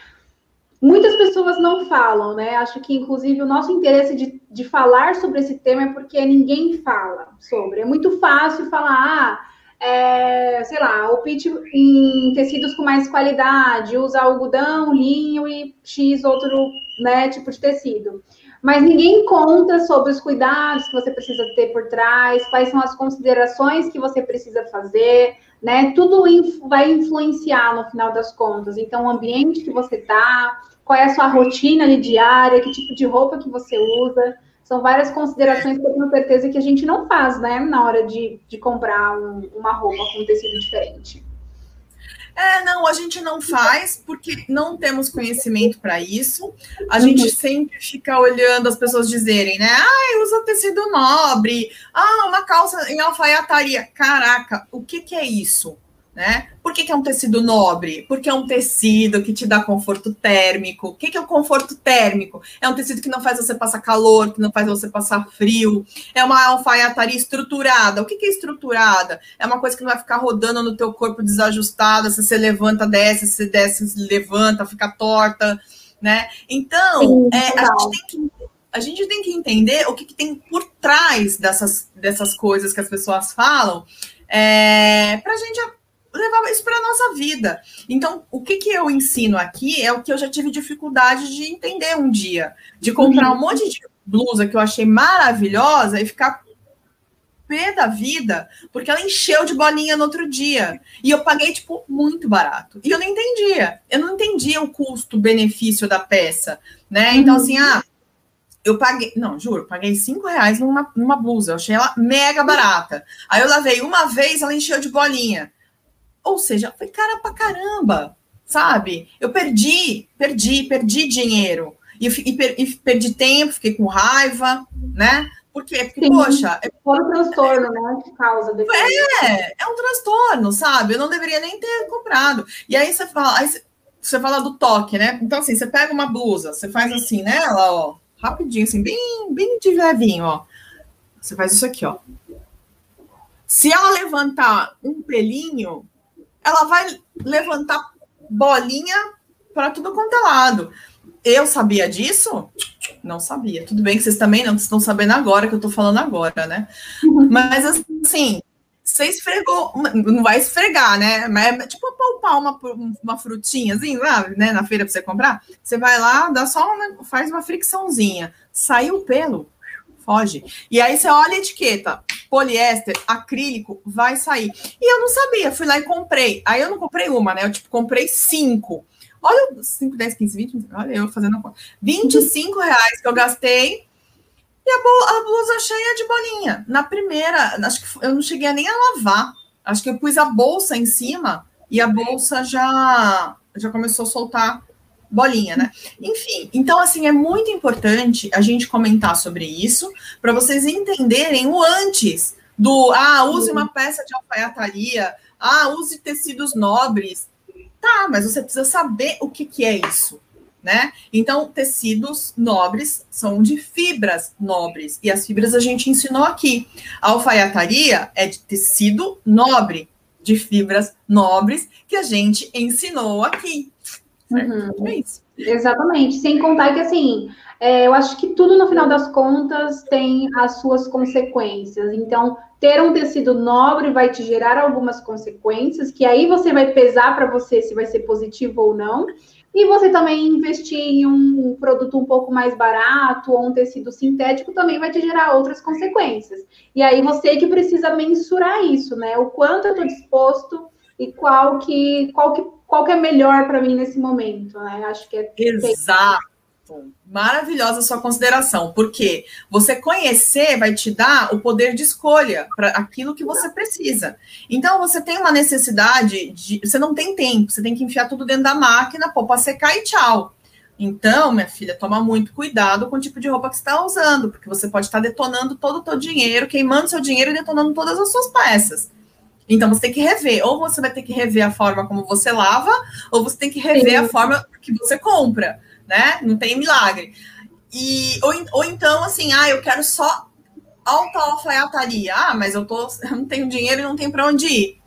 Speaker 2: muitas pessoas não falam, né? Acho que, inclusive, o nosso interesse de, de falar sobre esse tema é porque ninguém fala sobre. É muito fácil falar, ah, é, sei lá, opte em tecidos com mais qualidade, usa algodão, linho e X outro né, tipo de tecido. Mas ninguém conta sobre os cuidados que você precisa ter por trás, quais são as considerações que você precisa fazer, né? Tudo vai influenciar no final das contas. Então, o ambiente que você tá, qual é a sua rotina diária, que tipo de roupa que você usa. São várias considerações que eu tenho certeza que a gente não faz, né, na hora de, de comprar um, uma roupa com tecido diferente.
Speaker 1: É, não, a gente não faz porque não temos conhecimento para isso. A gente uhum. sempre fica olhando as pessoas dizerem, né? Ah, usa tecido nobre. Ah, uma calça em alfaiataria. Caraca, o que, que é isso? Né? Por que, que, é um tecido nobre? Porque é um tecido que te dá conforto térmico. O que, que, é o conforto térmico? É um tecido que não faz você passar calor, que não faz você passar frio. É uma alfaiataria estruturada. O que, que é estruturada? É uma coisa que não vai ficar rodando no teu corpo desajustada. Se você levanta, desce, se desce, levanta, fica torta, né? Então, Sim, é, a, gente tem que, a gente tem que entender o que, que tem por trás dessas, dessas coisas que as pessoas falam é, para a gente levar isso para a nossa vida. Então, o que, que eu ensino aqui é o que eu já tive dificuldade de entender um dia, de comprar um monte de blusa que eu achei maravilhosa e ficar pé da vida, porque ela encheu de bolinha no outro dia. E eu paguei, tipo, muito barato. E eu não entendia. Eu não entendia o custo-benefício da peça, né? Então, uhum. assim, ah, eu paguei, não, juro, paguei cinco reais numa, numa blusa. Eu achei ela mega barata. Aí eu lavei uma vez, ela encheu de bolinha. Ou seja, foi cara pra caramba, sabe? Eu perdi, perdi, perdi dinheiro. E, e, e perdi tempo, fiquei com raiva, né? Por quê? Porque, Sim, poxa. É
Speaker 2: um transtorno, né? De causa
Speaker 1: É, é um transtorno, sabe? Eu não deveria nem ter comprado. E aí você fala, aí você fala do toque, né? Então, assim, você pega uma blusa, você faz assim nela, ó, rapidinho, assim, bem, bem de levinho, ó. Você faz isso aqui, ó. Se ela levantar um pelinho, ela vai levantar bolinha para tudo quanto é lado. Eu sabia disso? Não sabia. Tudo bem que vocês também não estão sabendo agora que eu estou falando agora, né? Uhum. Mas assim, você esfregou, não vai esfregar, né? Mas é tipo palpar uma, uma frutinha, assim, lá, né? Na feira para você comprar. Você vai lá, dá só uma, faz uma fricçãozinha. Saiu o pelo, foge. E aí você olha a etiqueta, poliéster, acrílico, vai sair. E eu não sabia, fui lá e comprei. Aí eu não comprei uma, né? Eu tipo comprei cinco. Olha, 5, 10, 15, 20, olha eu fazendo conta. 25 reais que eu gastei e a, a, blusa cheia de bolinha. Na primeira, acho que eu não cheguei nem a lavar. Acho que eu pus a bolsa em cima e a bolsa já, já começou a soltar bolinha, né? Enfim, então assim é muito importante a gente comentar sobre isso para vocês entenderem o antes do ah, use uma peça de alfaiataria, ah, use tecidos nobres. Tá, mas você precisa saber o que, que é isso, né? Então, tecidos nobres são de fibras nobres, e as fibras a gente ensinou aqui. A alfaiataria é de tecido nobre, de fibras nobres, que a gente ensinou aqui.
Speaker 2: Uhum. É isso. Exatamente. Sem contar que, assim, é, eu acho que tudo no final das contas tem as suas consequências. Então, ter um tecido nobre vai te gerar algumas consequências, que aí você vai pesar para você se vai ser positivo ou não. E você também investir em um produto um pouco mais barato ou um tecido sintético também vai te gerar outras consequências. E aí você que precisa mensurar isso, né? O quanto eu estou disposto e qual que, qual que qual que é melhor para mim nesse momento, né? Acho que é
Speaker 1: exato. Maravilhosa sua consideração, porque você conhecer vai te dar o poder de escolha para aquilo que você precisa. Então, você tem uma necessidade de. Você não tem tempo, você tem que enfiar tudo dentro da máquina, pô, para secar e tchau. Então, minha filha, toma muito cuidado com o tipo de roupa que você está usando, porque você pode estar tá detonando todo o seu dinheiro, queimando seu dinheiro e detonando todas as suas peças. Então você tem que rever. Ou você vai ter que rever a forma como você lava, ou você tem que rever Sim. a forma que você compra, né? Não tem milagre. E, ou, ou então, assim, ah, eu quero só alta alfaiataria. Ah, mas eu, tô, eu não tenho dinheiro e não tenho para onde ir.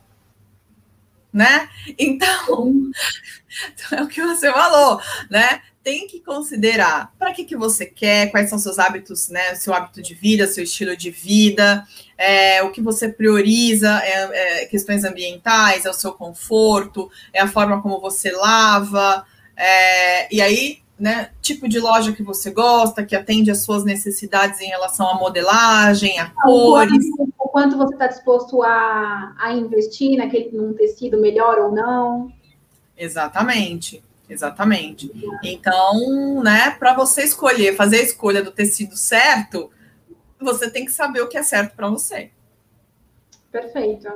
Speaker 1: Né? Então, é o que você falou, né? tem que considerar para que, que você quer, quais são seus hábitos, né? Seu hábito de vida, seu estilo de vida, é, o que você prioriza, é, é, questões ambientais, é o seu conforto, é a forma como você lava, é, e aí, né, tipo de loja que você gosta, que atende às suas necessidades em relação à modelagem, a cores.
Speaker 2: O quanto você está disposto a, a investir naquele, num tecido melhor ou não.
Speaker 1: Exatamente. Exatamente. Então, né, para você escolher, fazer a escolha do tecido certo, você tem que saber o que é certo para você.
Speaker 2: Perfeito.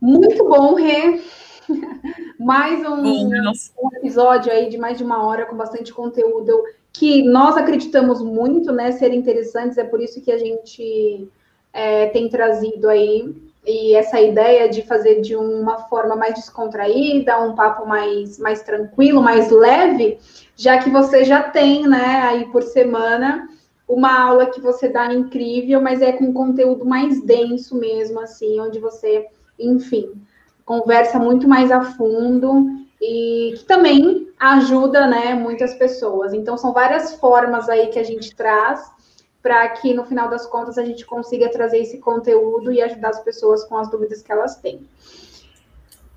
Speaker 2: Muito bom, Rê. Mais um, bom, um, episódio aí de mais de uma hora com bastante conteúdo que nós acreditamos muito, né, ser interessantes. É por isso que a gente é, tem trazido aí e essa ideia de fazer de uma forma mais descontraída, um papo mais, mais tranquilo, mais leve, já que você já tem, né, aí por semana, uma aula que você dá incrível, mas é com conteúdo mais denso mesmo, assim, onde você, enfim, conversa muito mais a fundo e que também ajuda, né, muitas pessoas. Então, são várias formas aí que a gente traz para que no final das contas a gente consiga trazer esse conteúdo e ajudar as pessoas com as dúvidas que elas têm.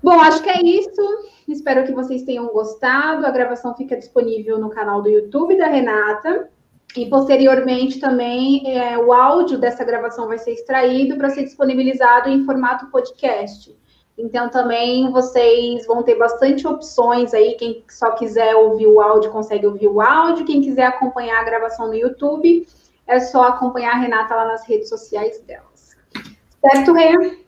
Speaker 2: Bom, acho que é isso. Espero que vocês tenham gostado. A gravação fica disponível no canal do YouTube da Renata. E posteriormente também é, o áudio dessa gravação vai ser extraído para ser disponibilizado em formato podcast. Então também vocês vão ter bastante opções aí. Quem só quiser ouvir o áudio consegue ouvir o áudio. Quem quiser acompanhar a gravação no YouTube é só acompanhar a Renata lá nas redes sociais delas. Certo, Rê?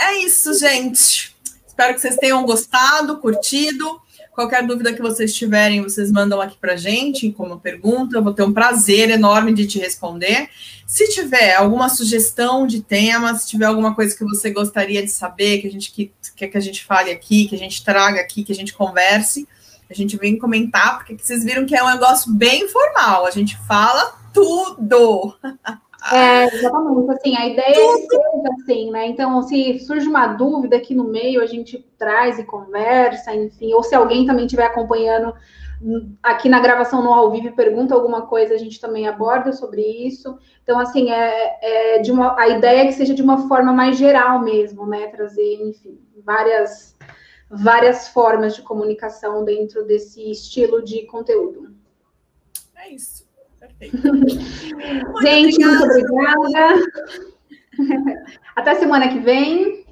Speaker 1: É isso, gente. Espero que vocês tenham gostado, curtido. Qualquer dúvida que vocês tiverem, vocês mandam aqui para gente como pergunta. Eu vou ter um prazer enorme de te responder. Se tiver alguma sugestão de tema, se tiver alguma coisa que você gostaria de saber, que a gente que, quer que a gente fale aqui, que a gente traga aqui, que a gente converse, a gente vem comentar, porque vocês viram que é um negócio bem informal. A gente fala tudo.
Speaker 2: É, exatamente. Assim, a ideia é assim, né? Então, se surge uma dúvida aqui no meio, a gente traz e conversa, enfim. Ou se alguém também estiver acompanhando aqui na gravação no ao vivo e pergunta alguma coisa, a gente também aborda sobre isso. Então, assim, é, é de uma, a ideia é que seja de uma forma mais geral mesmo, né? Trazer, enfim, várias, várias formas de comunicação dentro desse estilo de conteúdo.
Speaker 1: É isso.
Speaker 2: Muito Gente, obrigada. muito obrigada. Até semana que vem.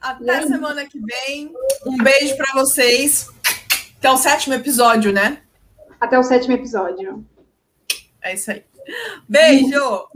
Speaker 1: Até semana que vem. Um beijo para vocês. Até o sétimo episódio, né?
Speaker 2: Até o sétimo episódio.
Speaker 1: É isso aí. Beijo!